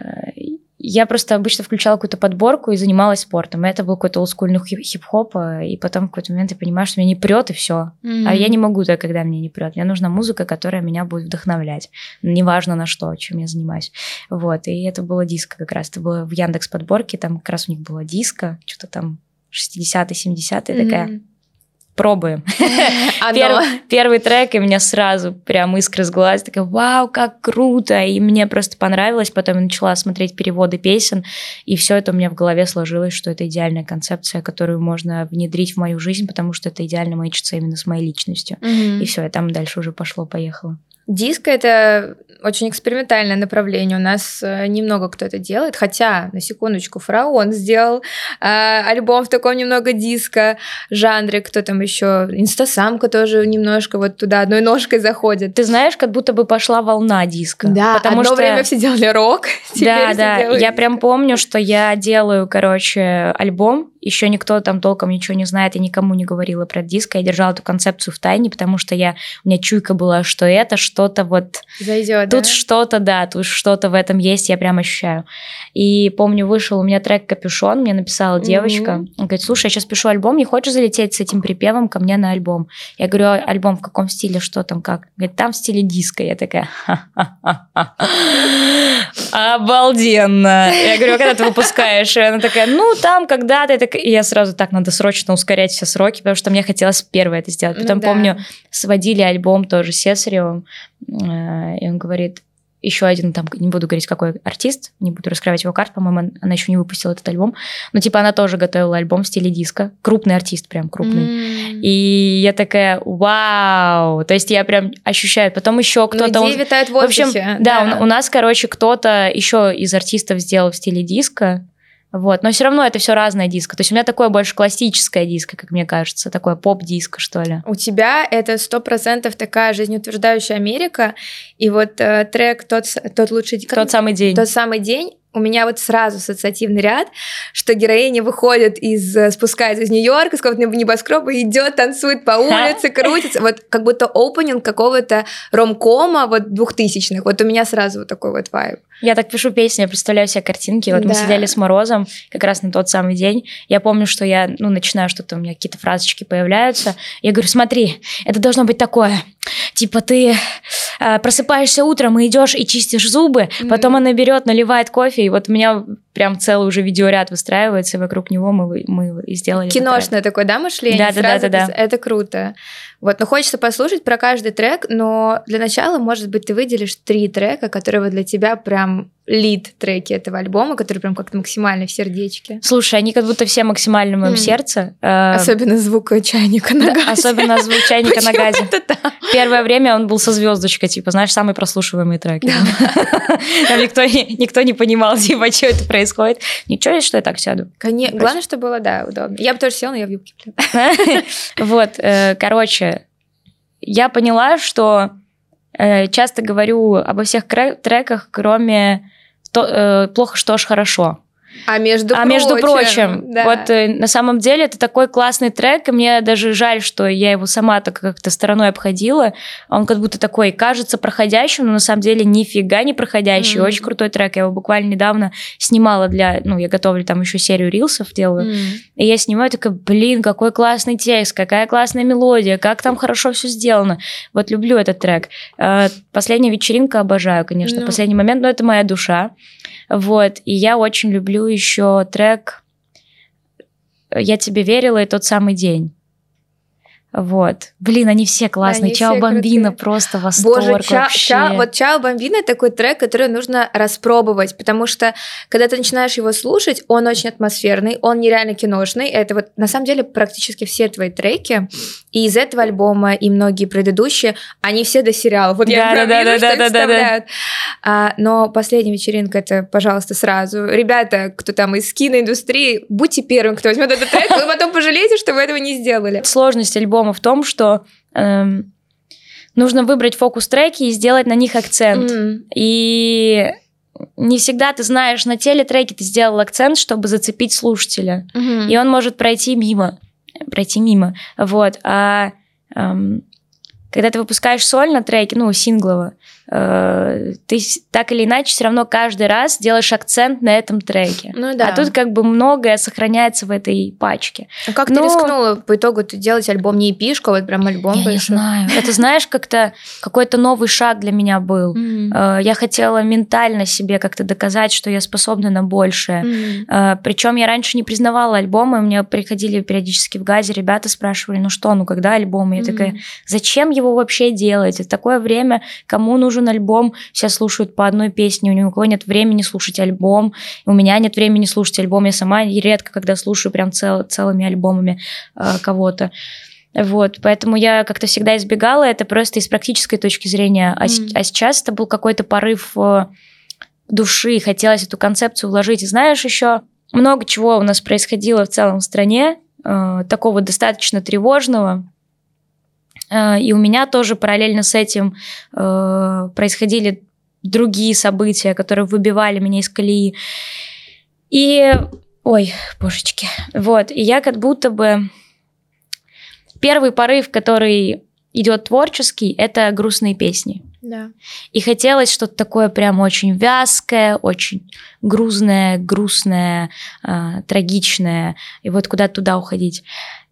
я просто обычно включала какую-то подборку и занималась спортом. Это был какой-то олдскульный хип- хип-хоп, э, и потом в какой-то момент я понимаю, что меня не прет, и все. А я не могу так, когда мне не прет. Мне нужна музыка, которая меня будет вдохновлять. Неважно на что, чем я занимаюсь. Вот. И это было диско как раз. Это было в Яндекс подборке. Там как раз у них было диско. Что-то там 60-е, 70-е. Такая, Мгм. Пробуем. Первый, первый трек, и у меня сразу прям искры с глаз. Такая, вау, как круто. И мне просто понравилось. Потом я начала смотреть переводы песен. И все это у меня в голове сложилось, что это идеальная концепция, которую можно внедрить в мою жизнь, потому что это идеально мэчится именно с моей личностью. И все, и там дальше уже пошло-поехало. Диско это очень экспериментальное направление. У нас э, немного кто это делает. Хотя, на секундочку, Фараон сделал э, альбом в таком немного диско жанре. Кто там еще? Инстасамка тоже немножко вот туда одной ножкой заходит. Ты знаешь, как будто бы пошла волна диска. Да, потому одно что... время все делали рок. Да, да. Я диско. прям помню, что я делаю, короче, альбом. Еще никто там толком ничего не знает, я никому не говорила про диско. Я держала эту концепцию в тайне, потому что я, у меня чуйка была, что это что-то вот Зайдет, Тут да? что-то, да, тут что-то в этом есть, я прям ощущаю. И помню, вышел у меня трек «Капюшон», мне написала девочка, она говорит, слушай, я сейчас пишу альбом, не хочешь залететь с этим припевом ко мне на альбом? Я говорю, «А альбом в каком стиле, что там, как? Говорит, там в стиле диско. Я такая. Обалденно. Я говорю, а когда ты выпускаешь? И она такая, ну, там когда-то. И я сразу так, надо срочно ускорять все сроки, потому что мне хотелось первое это сделать. Ну Потом да. помню, сводили альбом тоже с Сесаревым, э, и он говорит, еще один там, не буду говорить, какой артист, не буду раскрывать его карт, по-моему, он- она еще не выпустила этот альбом, но типа она тоже готовила альбом в стиле диско, крупный артист, прям крупный. М. И я такая, вау, то есть я прям ощущаю. Потом еще Ну, кто-то... идеи он- витают в в общем, воздухе. да, у, у нас, короче, кто-то еще из артистов сделал в стиле диско, вот, но все равно это все разное диско. То есть у меня такое больше классическое диско, как мне кажется, такое поп-диско, что ли. У тебя это сто процентов такая жизнеутверждающая Америка, и вот э, трек тот, тот лучший Тот самый день. тот самый день. У меня вот сразу ассоциативный ряд, что героиня выходит из, э, спускается из Нью-Йорка, с какого-то небоскреба, идет, танцует по улице, крутится, вот как будто опенинг какого-то ромкома вот двухтысячных. Вот у меня сразу вот такой вот вайб. Я так пишу песни, я представляю себе картинки. Вот мы Да. сидели с Морозом как раз на тот самый день. Я помню, что я, ну, начинаю что-то, у меня какие-то фразочки появляются. Я говорю, смотри, это должно быть такое. Типа ты э, просыпаешься утром и идешь и чистишь зубы, Мгм. потом она берет, наливает кофе, и вот у меня прям целый уже видеоряд выстраивается, и вокруг него мы, мы и сделали. Киношное такое, да, мышление? Да, да, да, да, да. Это круто. Вот, но хочется послушать про каждый трек, но для начала, может быть, ты выделишь три трека, которые вот для тебя прям лид-треки этого альбома, которые прям как-то максимально в сердечке? Слушай, они как будто все максимально в моем М. сердце. Э, Особенно звук чайника на да, газе. Особенно звук чайника на газе. Первое время он был со звездочкой, типа, знаешь, самый прослушиваемый трек. Там никто, не- никто не понимал, типа, что это происходит. Ничего, что я так сяду. Главное, чтобы было, да, удобно. Я бы тоже села, но я в юбке. Вот, э, короче, я поняла, что э, часто говорю обо всех треках, кроме то- э, «Плохо, что ж хорошо». А между а между прочим, да. вот э, на самом деле это такой классный трек, и мне даже жаль, что я его сама так как-то стороной обходила. Он как будто такой кажется проходящим, но на самом деле нифига не проходящий. Мгм. Очень крутой трек. Я его буквально недавно снимала для... Ну, я готовлю там еще серию рилсов делаю. М. И я снимаю, такая, блин, какой классный текст, какая классная мелодия, как там хорошо все сделано. Вот люблю этот трек. Э, Последняя вечеринка обожаю, конечно, Ну. последний момент, но это моя душа. Вот, и я очень люблю еще трек «Я тебе верила» и «Тот самый день». Вот. Блин, они все классные. они Чао Бомбина крутые. просто восторг Боже, ча, вообще. ча- вот Чао Бомбина такой трек, который нужно распробовать, потому что когда ты начинаешь его слушать, он очень атмосферный, он нереально киношный. Это вот на самом деле практически все твои треки, и из этого альбома, и многие предыдущие, они все до сериала. Вот я прям Да-да-да-да-да-да-да. вижу, что их вставляют. А, но последняя вечеринка, это, пожалуйста, сразу. Ребята, кто там из киноиндустрии, будьте первым, кто возьмет этот трек, вы потом пожалеете, что вы этого не сделали. Сложность альбома в том, что эм, нужно выбрать фокус-треки и сделать на них акцент. М. И не всегда ты знаешь, на телетреке ты сделал акцент, чтобы зацепить слушателя. Мгм. И он может пройти мимо. Пройти мимо. Вот. А эм, когда ты выпускаешь сольно треки, ну, синглово, ты с- так или иначе все равно каждый раз делаешь акцент на этом треке. Ну да. А тут как бы многое сохраняется в этой пачке. А как ты Но- рискнула по итогу ты делать альбом не эпишка, а вот прям альбом Я не большой? знаю. Это, знаешь, как-то какой-то новый шаг для меня был. Э, Я хотела ментально себе как-то доказать, что я способна на большее. М. Причем я раньше не признавала альбомы, мне приходили периодически в газе, ребята спрашивали, ну что, ну когда альбом? Я такая, зачем его вообще делать? Это такое время, кому нужен альбом? Все слушают по одной песне, у никого нет времени слушать альбом, у меня нет времени слушать альбом, я сама редко когда слушаю прям цел- целыми альбомами э, кого-то. Вот, поэтому я как-то всегда избегала это просто из практической точки зрения. А, Мгм. а сейчас это был какой-то порыв э, души, хотелось эту концепцию вложить. И знаешь, еще много чего у нас происходило в целом в стране, э, такого достаточно тревожного. Э, и у меня тоже параллельно с этим э, происходили другие события, которые выбивали меня из колеи. И, ой, божечки, вот, и я как будто бы первый порыв, который идет творческий, это грустные песни. Да. И хотелось что-то такое прям очень вязкое, очень грузное, грустное, э, трагичное, и вот куда-то туда уходить.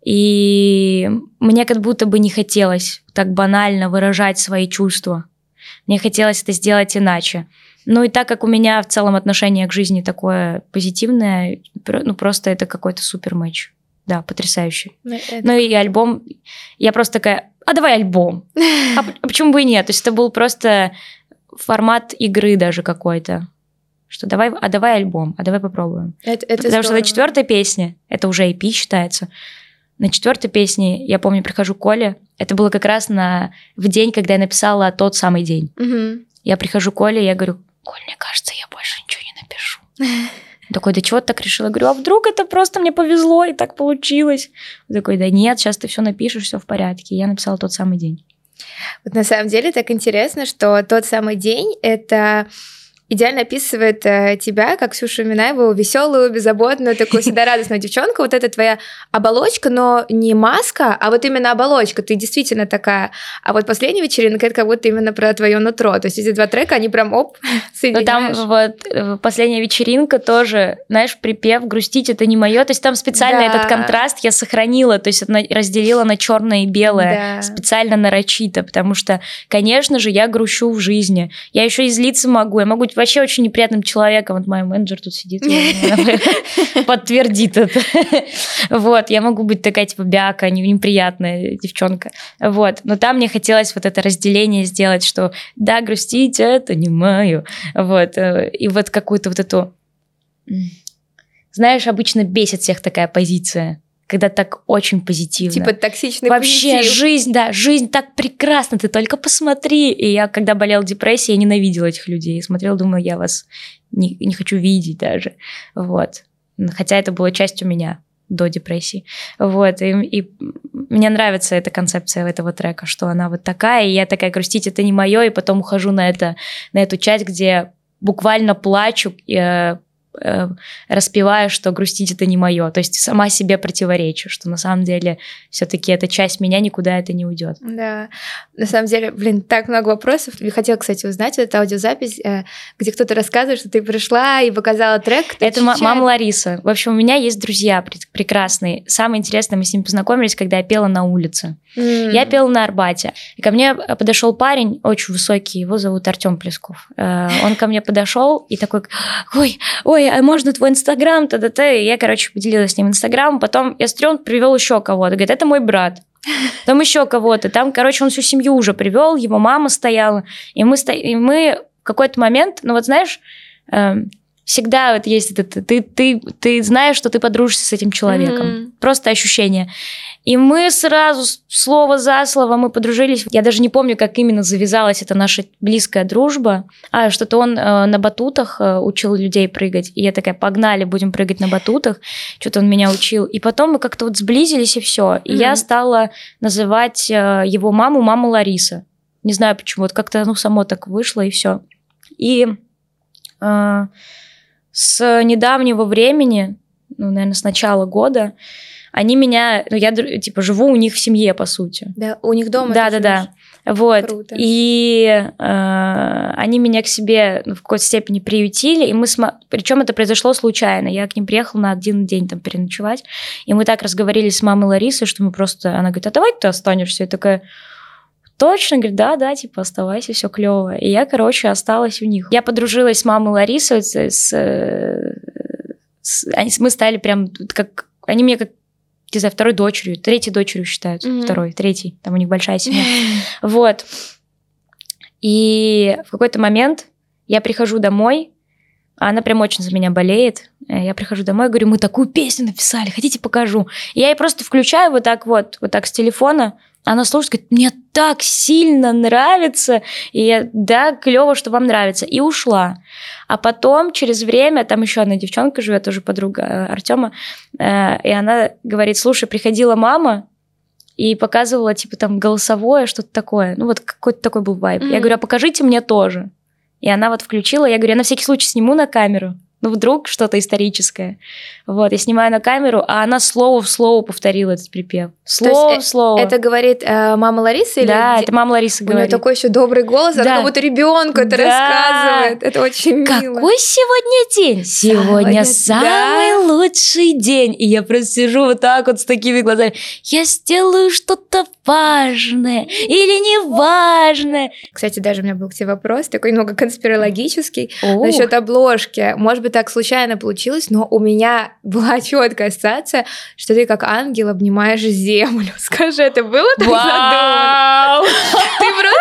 И мне как будто бы не хотелось так банально выражать свои чувства. Мне хотелось это сделать иначе. Ну и так как у меня в целом отношение к жизни такое позитивное, ну просто это какой-то супер матч. Да, потрясающий. Ну, это- Ну и альбом, я просто такая, а давай альбом. А, а почему бы и нет? То есть это был просто формат игры даже какой-то. Что давай, а давай альбом, а давай попробуем. это- это Потому что здорово. на четвертой песне, это уже EP считается, на четвертой песне, я помню, прихожу к Коле, это было как раз на, в день, когда я написала тот самый день. Мгм. Я прихожу к Коле, я говорю, Коль, мне кажется, я больше ничего не напишу. Он такой, да чего ты так решила? Я говорю, а вдруг это просто мне повезло и так получилось? Он такой, да нет, сейчас ты все напишешь, все в порядке. Я написала тот самый день. Вот на самом деле так интересно, что тот самый день это идеально описывает э, тебя, как Ксюшу Минаеву, веселую, беззаботную, такую всегда радостную девчонку. Вот это твоя оболочка, но не маска, а вот именно оболочка. Ты действительно такая. А вот последняя вечеринка это как будто именно про твое нутро. То есть эти два трека, они прям оп, соединяешь. там вот э, последняя вечеринка тоже, знаешь, припев «Грустить это не мое». То есть там специально Да. этот контраст я сохранила, то есть разделила на черное и белое. Да. специально нарочито, потому что, конечно же, я грущу в жизни. Я еще и злиться могу, я могу вообще очень неприятным человеком. Вот мой менеджер тут сидит, подтвердит это. Вот, я могу быть такая, типа, бяка, неприятная девчонка. Вот, но там мне хотелось вот это разделение сделать, что да, грустить это не мое. Вот, э, и вот какую-то вот эту... Знаешь, обычно бесит всех такая позиция когда так очень позитивно. Типа токсичный Вообще, позитив. жизнь, да, жизнь так прекрасна, ты только посмотри. И я, когда болела депрессией, я ненавидела этих людей. Смотрела, думала, я вас не, не хочу видеть даже. Вот. Хотя это было частью меня до депрессии. Вот, и, и мне нравится эта концепция этого трека, что она вот такая, и я такая, грустить это не мое, и потом ухожу на, это, на эту часть, где буквально плачу, э, э, распеваю, что грустить это не мое. То есть сама себе противоречу, что на самом деле все-таки эта часть меня никуда это не уйдет. Да, на самом деле, блин, так много вопросов. Я хотела, кстати, узнать эту аудиозапись, э, где кто-то рассказывает, что ты пришла и показала трек. Это м- мама Лариса. В общем, у меня есть друзья прекрасные. Самое интересное, мы с ним познакомились, когда я пела на улице. Mm. Я пела на Арбате. И ко мне подошел парень, очень высокий, его зовут Артем Плесков. Э, он ко мне подошел и такой, ой, ой, а можно твой инстаграм, та-та-та. И я, короче, поделилась с ним инстаграмом. Потом я он привел еще кого-то. Говорит, это мой брат. Там еще кого-то. Там, короче, он всю семью уже привел, его мама стояла. И мы, сто... и мы в какой-то момент, ну вот знаешь, э, всегда вот есть это, ты, ты, ты знаешь, что ты подружишься с этим человеком. Mm-hmm. Просто ощущение. И мы сразу, слово за слово, мы подружились. Я даже не помню, как именно завязалась эта наша близкая дружба. А, что-то он э, на батутах э, учил людей прыгать. И я такая, погнали, будем прыгать на батутах. Что-то он меня учил. И потом мы как-то вот сблизились, и все. И mm-hmm. я стала называть э, его маму мама Лариса. Не знаю почему, вот как-то оно само так вышло, и все. И э, с недавнего времени, ну, наверное, с начала года, они меня, ну, я, типа, живу у них в семье, по сути. Да, у них дома Да, да, да. Вот. Круто. И э, они меня к себе ну, в какой-то степени приютили, и мы см... причем это произошло случайно. Я к ним приехала на один день там переночевать, и мы так разговаривали с мамой Ларисой, что мы просто, она говорит, а давай ты останешься, я такая, Точно, говорит, да, да, типа, оставайся, все клево. И я, короче, осталась у них. Я подружилась с мамой Ларисой, с, с, с, мы стали прям как они мне как не знаю, второй дочерью, третьей дочерью считают, mm-hmm. второй, третий, там у них большая семья. Вот. И в какой-то момент я прихожу домой, а она прям очень за меня болеет. Э, я прихожу домой, говорю, мы такую песню написали, хотите покажу? И я ей просто включаю вот так вот, вот так с телефона, она слушает, говорит, мне так сильно нравится. И я, да, клево, что вам нравится. И ушла. А потом, через время, там еще одна девчонка живет, тоже подруга э, Артема, э, и она говорит, слушай, приходила мама, и показывала, типа, там, голосовое, что-то такое. Ну, вот какой-то такой был вайб. Mm-hmm. Я говорю, а покажите мне тоже. И она вот включила, я говорю, я на всякий случай сниму на камеру ну вдруг что-то историческое. Вот, я снимаю на камеру, а она слово в слово повторила этот припев. Слово в э, слово. Это говорит э, мама Лариса или? Да, это мама Лариса говорит. У нее такой еще добрый голос, да. она как будто ребенку это да. рассказывает. Это очень мило. Какой сегодня день? Сегодня самый да. лучший день. И я просто сижу вот так вот с такими глазами. Я сделаю что-то важное или неважное. Кстати, даже у меня был к тебе вопрос, такой немного конспирологический, О. насчет обложки. Может быть, так случайно получилось, но у меня была четкая ассоциация, что ты как ангел обнимаешь землю. Скажи, это было так задумано? Ты просто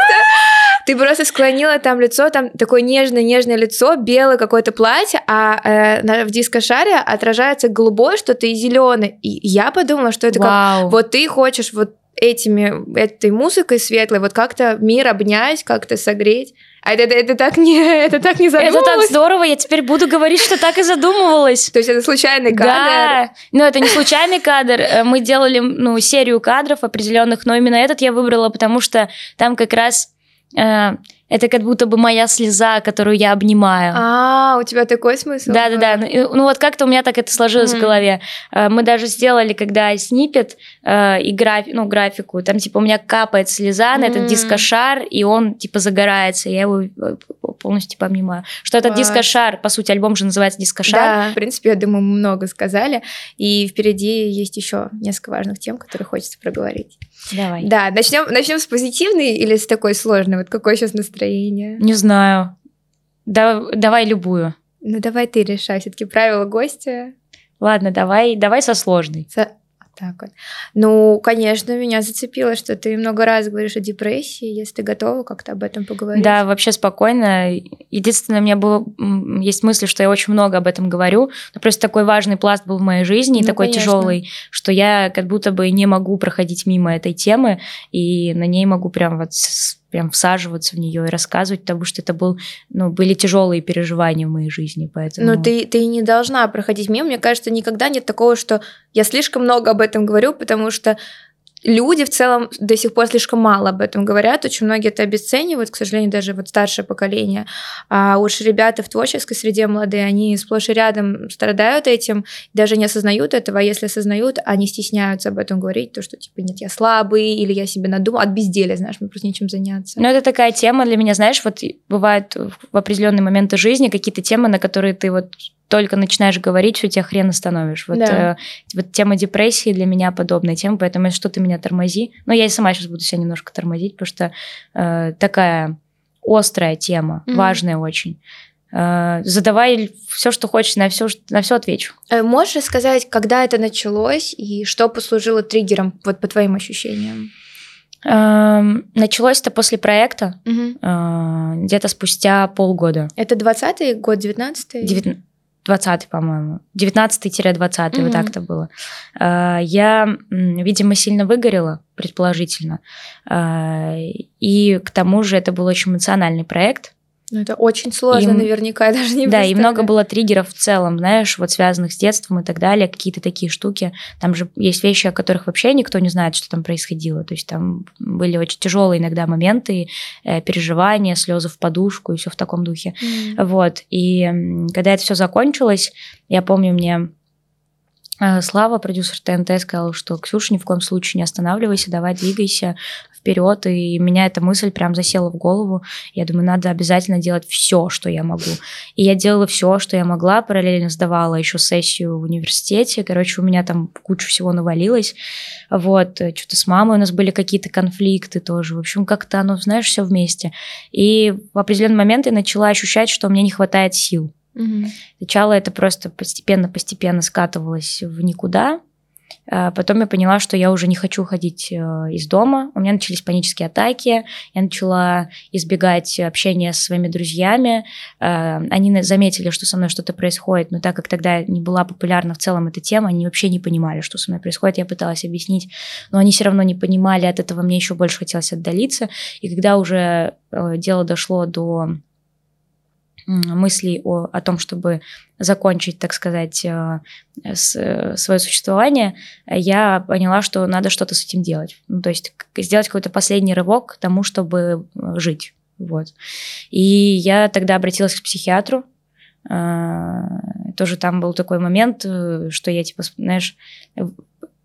ты просто склонила там лицо, там такое нежное-нежное лицо, белое какое-то платье, а э, в диско-шаре отражается голубое что-то и зеленое. И я подумала, что это Вау. как вот ты хочешь вот этими, этой музыкой светлой вот как-то мир обнять, как-то согреть. А это, это, это так не, это так не задумывалось. Это так здорово, я теперь буду говорить, что так и задумывалась. То есть это случайный кадр? Да, но это не случайный кадр. Э, мы делали ну, серию кадров определенных, но именно этот я выбрала, потому что там как раз э, это как будто бы моя слеза, которую я обнимаю. А, у тебя такой смысл? Да, да, да. Ну, ну вот как-то у меня так это сложилось в голове. Э, мы даже сделали, когда снипет э, и граф, ну, графику, там типа у меня капает слеза на этот дискошар, и он типа загорается, я его э, полностью типа обнимаю. Что этот дискошар, по сути, альбом же называется дискошар. Да, в принципе, я думаю, мы много сказали, и впереди есть еще несколько важных тем, которые хочется проговорить. Давай. Да, начнем, начнем с позитивной или с такой сложной? Вот какой сейчас настроение? Не знаю. Да, давай любую. Ну, давай ты решай. Все-таки правила гостя. Ладно, давай, давай со сложной. Со... Так вот. Ну, конечно, меня зацепило, что ты много раз говоришь о депрессии, если ты готова как-то об этом поговорить. Да, вообще спокойно. Единственное, у меня было, есть мысль, что я очень много об этом говорю, но просто такой важный пласт был в моей жизни, ну, такой тяжелый, что я как будто бы не могу проходить мимо этой темы, и на ней могу прям вот прям всаживаться в нее и рассказывать, потому что это был, ну, были тяжелые переживания в моей жизни, поэтому... Ну, ты, ты не должна проходить мимо. Мне кажется, никогда нет такого, что я слишком много об этом говорю, потому что люди в целом до сих пор слишком мало об этом говорят, очень многие это обесценивают, к сожалению, даже вот старшее поколение. А уж ребята в творческой среде молодые, они сплошь и рядом страдают этим, даже не осознают этого, а если осознают, они стесняются об этом говорить, то, что типа нет, я слабый, или я себе надумал, от безделия, знаешь, мне просто нечем заняться. Ну, это такая тема для меня, знаешь, вот бывают в определенные моменты жизни какие-то темы, на которые ты вот только начинаешь говорить, все тебя хрен остановишь. Вот, да. э, вот тема депрессии для меня подобная тема, поэтому если что-то меня тормози. Но я и сама сейчас буду себя немножко тормозить, потому что э, такая острая тема, mm-hmm. важная очень. Э, задавай все, что хочешь, на все, на все отвечу. Э, можешь сказать, когда это началось и что послужило триггером, вот по твоим ощущениям? Эм, началось это после проекта, угу. где-то спустя полгода. Это 20-й год, 19-й? 19 20 по-моему. 19-20, mm-hmm. вот так-то было. А, я, видимо, сильно выгорела, предположительно. А, и к тому же это был очень эмоциональный проект. Ну, это очень сложно, и, наверняка, я даже не Да, и много было триггеров в целом, знаешь, вот связанных с детством и так далее, какие-то такие штуки. Там же есть вещи, о которых вообще никто не знает, что там происходило. То есть там были очень тяжелые иногда моменты, э, переживания, слезы в подушку и все в таком духе. Mm. Вот. И когда это все закончилось, я помню, мне Слава, продюсер ТНТ, сказал, что Ксюша, ни в коем случае не останавливайся, давай двигайся, вперед, и меня эта мысль прям засела в голову. Я думаю, надо обязательно делать все, что я могу. И я делала все, что я могла, параллельно сдавала еще сессию в университете. Короче, у меня там куча всего навалилось. Вот, что-то с мамой у нас были какие-то конфликты тоже. В общем, как-то оно, знаешь, все вместе. И в определенный момент я начала ощущать, что мне не хватает сил. Угу. Сначала это просто постепенно-постепенно скатывалось в никуда. А потом я поняла, что я уже не хочу ходить э, из дома. У меня начались панические атаки. Я начала избегать общения со своими друзьями. А, они заметили, что со мной что-то происходит, но так как тогда не была популярна в целом эта тема, они вообще не понимали, что со мной происходит. Я пыталась объяснить, но они все равно не понимали. От этого мне еще больше хотелось отдалиться. И когда уже э, дело дошло до мыслей о, о том, чтобы закончить, так сказать, э, с, свое существование, я поняла, что надо что-то с этим делать. Ну, то есть сделать какой-то последний рывок к тому, чтобы э, жить. Вот. И я тогда обратилась к психиатру. Э, тоже там был такой момент, что я, типа, знаешь,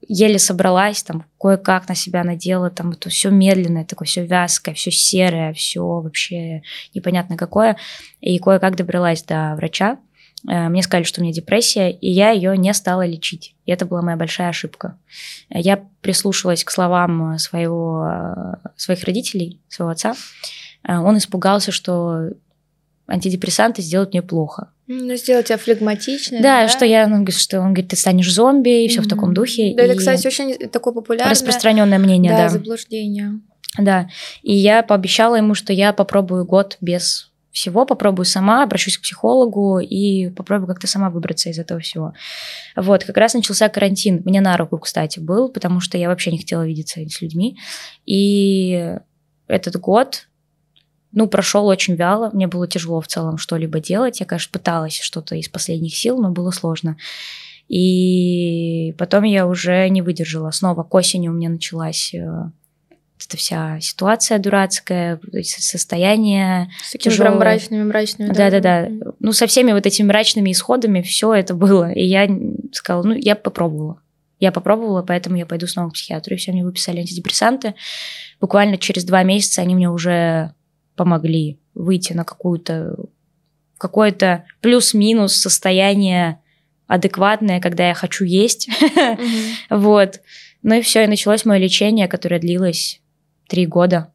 еле собралась, там кое-как на себя надела, там это все медленное, такое все вязкое, все серое, все вообще непонятно какое. И кое-как добралась до врача. Э, мне сказали, что у меня депрессия, и я ее не стала лечить. И это была моя большая ошибка. Я прислушивалась к словам своего, э, своих родителей, своего отца. Э, он испугался, что антидепрессанты сделают мне плохо. Ну, сделать тебя флегматичной. Да, да, что я, ну, что он говорит, ты станешь зомби, и все mm-hmm. в таком духе. Да, это, кстати, очень такое популярное. Распространенное мнение, да. Да, заблуждение. Да, и я пообещала ему, что я попробую год без всего, попробую сама, обращусь к психологу и попробую как-то сама выбраться из этого всего. Вот, как раз начался карантин. Мне на руку, кстати, был, потому что я вообще не хотела видеться с людьми. И этот год ну, прошел очень вяло. Мне было тяжело в целом что-либо делать. Я, конечно, пыталась что-то из последних сил, но было сложно. И потом я уже не выдержала. Снова к осени у меня началась э, эта вся ситуация дурацкая, состояние С такими тяжелое. мрачными, мрачными. Да, да, да. Ну, со всеми вот этими мрачными исходами все это было. И я сказала, ну, я попробовала. Я попробовала, поэтому я пойду снова к психиатру. И все, мне выписали антидепрессанты. Буквально через два месяца они мне уже помогли выйти на какую-то какое-то плюс-минус состояние адекватное, когда я хочу есть. Вот. Ну и все, и началось мое лечение, которое длилось три года.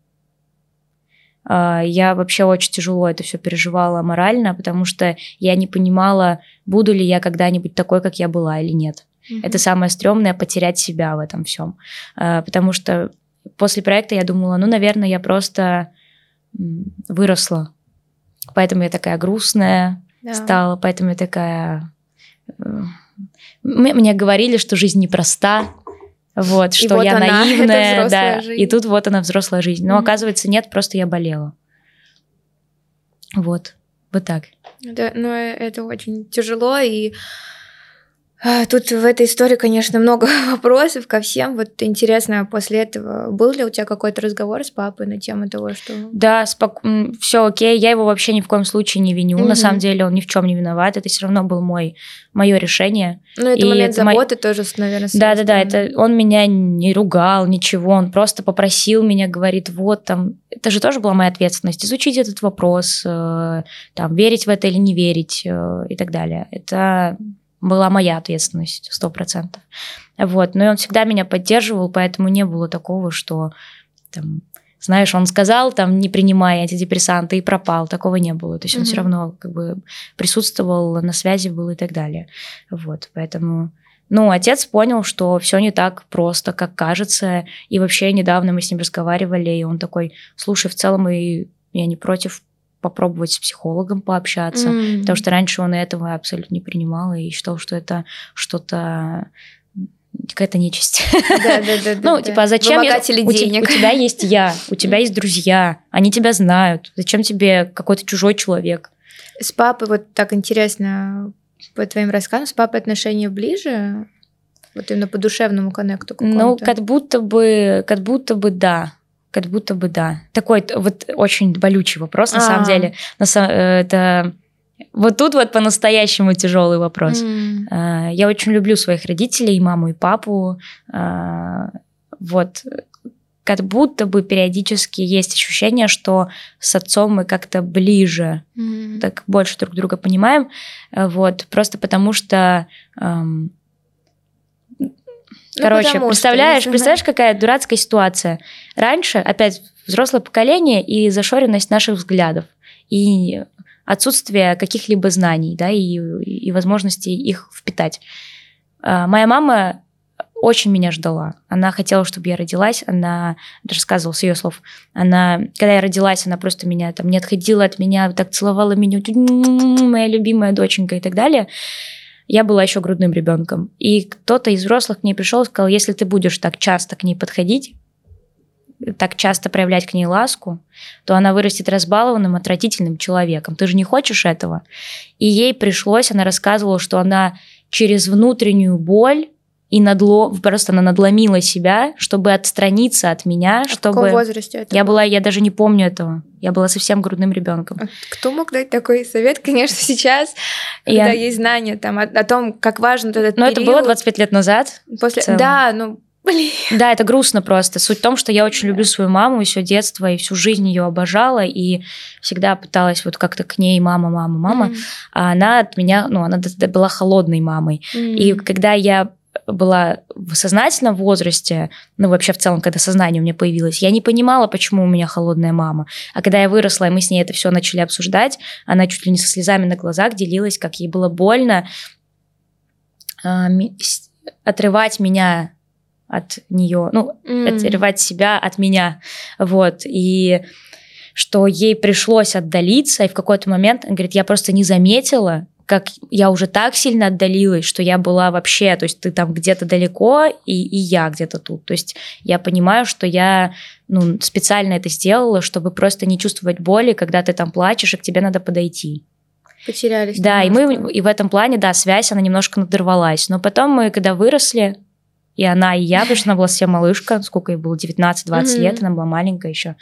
А, я вообще очень тяжело это все переживала морально, потому что я не понимала, буду ли я когда-нибудь такой, как я была или нет. Mm-hmm. Это самое стрёмное потерять себя в этом всем. А, потому что после проекта я думала, ну, наверное, я просто выросла. Поэтому я такая грустная да. стала, поэтому я такая... Э, мне говорили, что жизнь непроста, вот, что вот я она, наивная, да, жизнь. и тут вот она взрослая жизнь. Но mm-hmm. оказывается нет, просто я болела. Вот, вот так. Да, но это очень тяжело и тут в этой истории, конечно, много вопросов ко всем. Вот интересно, после этого был ли у тебя какой-то разговор с папой на тему того, что... Да, спок... все окей, я его вообще ни в коем случае не виню. Mm-hmm. На самом деле он ни в чем не виноват. Это все равно был мой мое решение. Ну, это и момент это заботы мой... тоже, наверное, Да, да, да. Это он меня не ругал, ничего. Он просто попросил меня, говорит, вот там. Это же тоже была моя ответственность. Изучить этот вопрос, э, там, верить в это или не верить э, и так далее. Это была моя ответственность, сто процентов. Вот, но он всегда меня поддерживал, поэтому не было такого, что там, знаешь, он сказал, там, не принимай антидепрессанты и пропал, такого не было. То есть mm-hmm. он все равно как бы присутствовал, на связи был и так далее. Вот, поэтому... Ну, отец понял, что все не так просто, как кажется. И вообще недавно мы с ним разговаривали, и он такой, слушай, в целом и я не против попробовать с психологом пообщаться, mm. потому что раньше он этого абсолютно не принимал и считал, что это что-то какая-то нечисть. Да, да, да. Ну, типа, а зачем я... У, денег. у тебя есть я, у тебя есть друзья, они тебя знают. Зачем тебе какой-то чужой человек? С папой вот так интересно по твоим рассказам, с папой отношения ближе? Вот именно по душевному коннекту Ну, как будто бы, как будто бы да. Как будто бы да. Такой вот очень болючий вопрос, на А-а-а. самом а. деле. Э, это вот тут вот по-настоящему тяжелый вопрос. Mm. Я очень люблю своих родителей, маму и папу. А, вот как будто бы периодически есть ощущение, что с отцом мы как-то ближе, mm. так больше друг друга понимаем. Вот, просто потому что эм, ну, Короче, представляешь, что, представляешь, какая дурацкая ситуация. Раньше, опять, взрослое поколение и зашоренность наших взглядов, и отсутствие каких-либо знаний, да, и, и возможности их впитать. А, моя мама очень меня ждала. Она хотела, чтобы я родилась. Она рассказывала с ее слов. Она, когда я родилась, она просто меня там не отходила от меня, так целовала меня, моя любимая доченька и так далее я была еще грудным ребенком. И кто-то из взрослых к ней пришел и сказал, если ты будешь так часто к ней подходить, так часто проявлять к ней ласку, то она вырастет разбалованным, отвратительным человеком. Ты же не хочешь этого. И ей пришлось, она рассказывала, что она через внутреннюю боль и надло, просто она надломила себя, чтобы отстраниться от меня, а чтобы... В каком возрасте это? Я была, я даже не помню этого. Я была совсем грудным ребенком. А кто мог дать такой совет? Конечно, сейчас, когда я... есть знания там, о, о том, как важен этот Но период. это было 25 лет назад. После... Да, ну, Блин. Да, это грустно просто. Суть в том, что я очень люблю свою маму и все детство, и всю жизнь ее обожала, и всегда пыталась вот как-то к ней мама, мама, мама. Mm. А она от меня, ну, она была холодной мамой. Mm. И когда я была в сознательном возрасте, ну вообще в целом, когда сознание у меня появилось, я не понимала, почему у меня холодная мама. А когда я выросла, и мы с ней это все начали обсуждать, она чуть ли не со слезами на глазах делилась, как ей было больно э, отрывать меня от нее, ну, mm. отрывать себя от меня, вот, и что ей пришлось отдалиться, и в какой-то момент, она говорит, я просто не заметила, как я уже так сильно отдалилась, что я была вообще, то есть ты там где-то далеко, и, и я где-то тут. То есть я понимаю, что я ну, специально это сделала, чтобы просто не чувствовать боли, когда ты там плачешь, и к тебе надо подойти. Потерялись. Да, и мы и в этом плане, да, связь, она немножко надорвалась. Но потом мы, когда выросли, и она, и я, потому что она была совсем малышка, сколько ей было, 19-20 mm-hmm. лет, она была маленькая еще.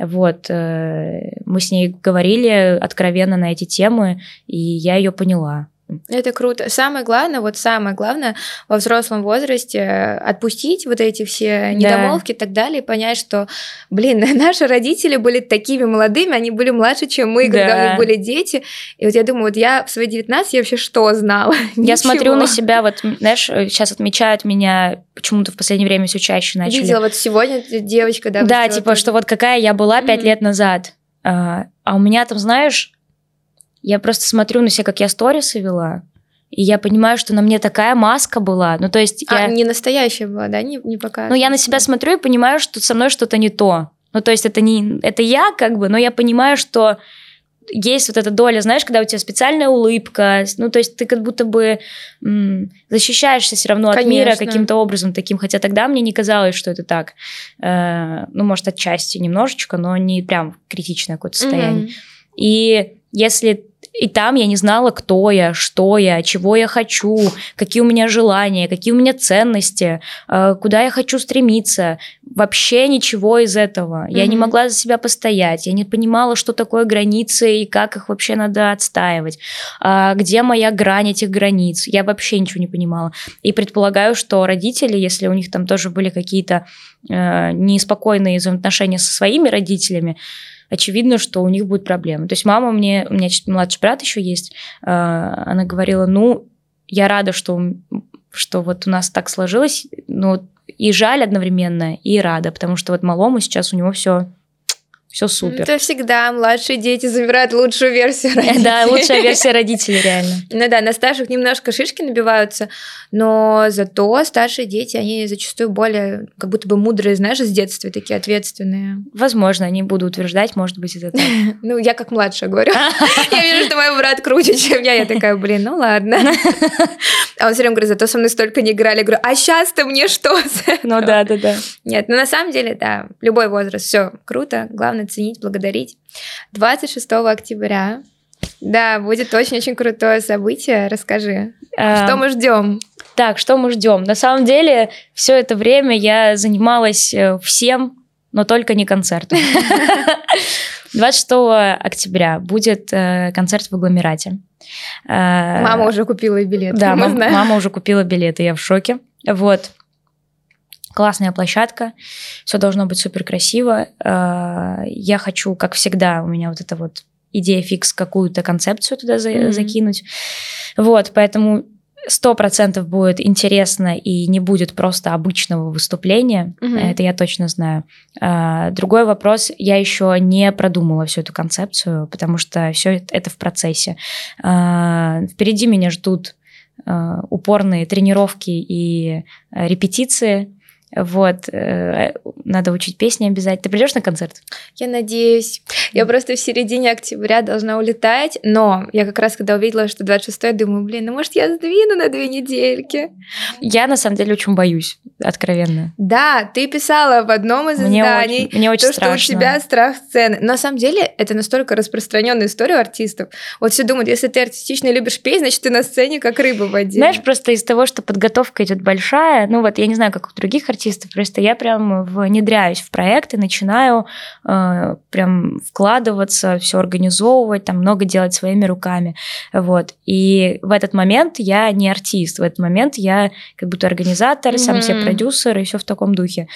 Вот, э, мы с ней говорили откровенно на эти темы, и я ее поняла. Это круто. Самое главное, вот самое главное во взрослом возрасте отпустить вот эти все недомолвки да. и так далее, и понять, что, блин, наши родители были такими молодыми, они были младше, чем мы, когда да. у них были дети. И вот я думаю, вот я в свои 19 я вообще что знала? Я смотрю на себя, вот, знаешь, сейчас отмечают меня почему-то в последнее время все чаще начали. Видела вот сегодня девочка, да. Да, типа, тоже. что вот какая я была пять mm-hmm. лет назад. А, а у меня там, знаешь, я просто смотрю на себя, как я сторисы вела, и я понимаю, что на мне такая маска была. Ну, то есть а, я... не настоящая была, да? Не, не пока. Ну, я на себя смотрю и понимаю, что со мной что-то не то. Ну, то есть это не... Это я, как бы, но я понимаю, что есть вот эта доля, знаешь, когда у тебя специальная улыбка, ну, то есть ты как будто бы м, защищаешься все равно Конечно. от мира каким-то образом таким, хотя тогда мне не казалось, что это так. Э, ну, может, отчасти немножечко, но не прям критичное какое-то состояние. Mm-hmm. И если и там я не знала, кто я, что я, чего я хочу, какие у меня желания, какие у меня ценности, э, куда я хочу стремиться. Вообще ничего из этого. Mm-hmm. Я не могла за себя постоять, я не понимала, что такое границы и как их вообще надо отстаивать. А где моя грань этих границ? Я вообще ничего не понимала. И предполагаю, что родители, если у них там тоже были какие-то э, неспокойные взаимоотношения со своими родителями, очевидно, что у них будет проблемы. То есть мама мне, у меня чуть младший брат еще есть, а, она говорила, ну, я рада, что, что вот у нас так сложилось, но и жаль одновременно, и рада, потому что вот малому сейчас у него все все супер. Это всегда младшие дети забирают лучшую версию родителей. Да, лучшая версия родителей, реально. Ну да, на старших немножко шишки набиваются, но зато старшие дети, они зачастую более, как будто бы мудрые, знаешь, с детства такие ответственные. Возможно, они будут утверждать, может быть, это так. Ну, я как младшая говорю. Я вижу, что мой брат круче, чем я. Я такая, блин, ну ладно. А он все время говорит, зато со мной столько не играли. Я говорю, а сейчас-то мне что? Ну да, да, да. Нет, ну на самом деле, да, любой возраст, все круто. Главное главное ценить, благодарить. 26 октября, да, будет очень-очень крутое событие. Расскажи, а, что мы ждем? Так, что мы ждем? На самом деле, все это время я занималась э, всем, но только не концертом. 26 октября будет э, концерт в агломерате. Э, мама уже купила билеты. Да, мам, мама уже купила билеты, я в шоке. Вот классная площадка, все должно быть супер красиво. А, я хочу, как всегда, у меня вот это вот идея фикс какую-то концепцию туда mm-hmm. закинуть. Вот, поэтому сто процентов будет интересно и не будет просто обычного выступления. Mm-hmm. Это я точно знаю. А, другой вопрос, я еще не продумала всю эту концепцию, потому что все это в процессе. А, впереди меня ждут упорные тренировки и репетиции. Вот, э, надо учить песни обязательно. Ты придешь на концерт? Я надеюсь. Я просто в середине октября должна улетать, но я как раз, когда увидела, что 26 думаю, блин, ну может я сдвину на две недельки. Я на самом деле очень боюсь, откровенно. Да, ты писала в одном из мне изданий, очень, мне очень то, страшно. что у тебя страх сцены. Но на самом деле это настолько распространенная история у артистов. Вот все думают, если ты артистично любишь петь, значит ты на сцене как рыба в воде. Знаешь, просто из того, что подготовка идет большая, ну вот я не знаю, как у других артистов, артистов. Просто я прям внедряюсь в проект и начинаю э, прям вкладываться, все организовывать, там много делать своими руками. Вот. И в этот момент я не артист, в этот момент я как будто организатор, mm-hmm. сам себе продюсер и все в таком духе.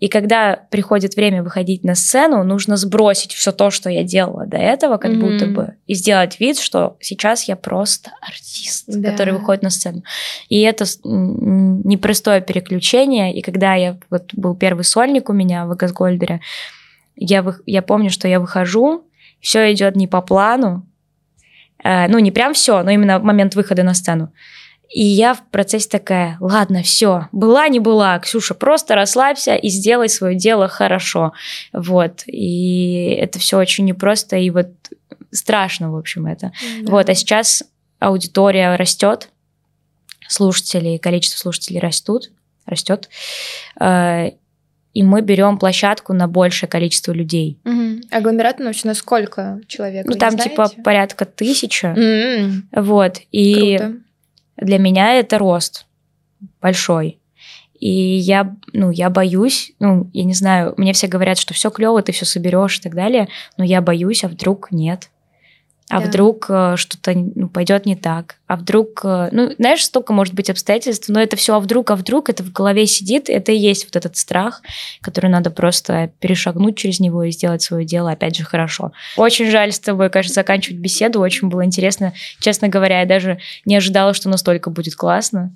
И когда приходит время выходить на сцену, нужно сбросить все то, что я делала до этого, как mm-hmm. будто бы, и сделать вид, что сейчас я просто артист, да. который выходит на сцену. И это непростое переключение. И когда я вот был первый сольник у меня в Газгольдере, я, я помню, что я выхожу, все идет не по плану, э, ну не прям все, но именно момент выхода на сцену. И я в процессе такая, ладно, все, была не была, Ксюша, просто расслабься и сделай свое дело хорошо. Вот. И это все очень непросто и вот страшно, в общем, это. Да. Вот. А сейчас аудитория растет, слушатели, количество слушателей растут, растет. Э, и мы берем площадку на большее количество людей. Угу. Агломерат научно на сколько человек? Ну, там типа порядка тысячи. Mm-hmm. Вот. И Круто для меня это рост большой. И я, ну, я боюсь, ну, я не знаю, мне все говорят, что все клево, ты все соберешь и так далее, но я боюсь, а вдруг нет. А да. вдруг э, что-то ну, пойдет не так? А вдруг, э, ну, знаешь, столько может быть обстоятельств, но это все а вдруг, а вдруг это в голове сидит, это и есть вот этот страх, который надо просто перешагнуть через него и сделать свое дело, опять же, хорошо. Очень жаль с тобой, кажется, заканчивать беседу, очень было интересно. Честно говоря, я даже не ожидала, что настолько будет классно.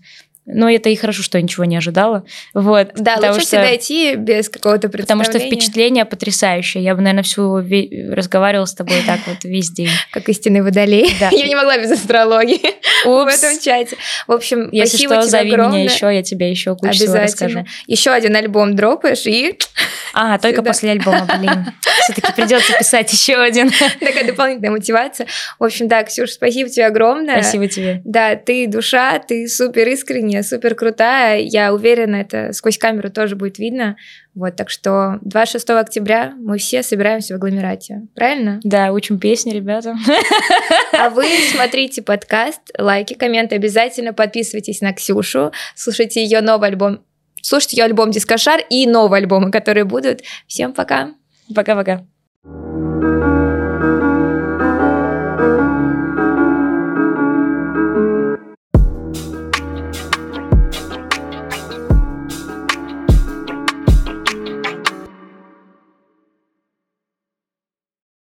Но это и хорошо, что я ничего не ожидала. Вот, да, лучше что, всегда идти без какого-то представления. Потому что впечатление потрясающее. Я бы, наверное, всю ве- разговаривала с тобой так вот весь день. Как истинный водолей. Да. Я не могла без астрологии в этом чате. В общем, Если спасибо что, тебе зови огромное. меня еще, я тебе еще кучу Обязательно. расскажу. Еще один альбом дропаешь и... А, только Сюда. после альбома, блин. Все-таки придется писать еще один. Такая дополнительная мотивация. В общем, да, Ксюша, спасибо тебе огромное. Спасибо тебе. Да, ты душа, ты супер искренняя, супер крутая. Я уверена, это сквозь камеру тоже будет видно. Вот, так что 26 октября мы все собираемся в агломерате. Правильно? Да, учим песни, ребята. А вы смотрите подкаст, лайки, комменты обязательно, подписывайтесь на Ксюшу, слушайте ее новый альбом слушайте ее альбом «Дискошар» и новые альбомы, которые будут. Всем пока! Пока-пока!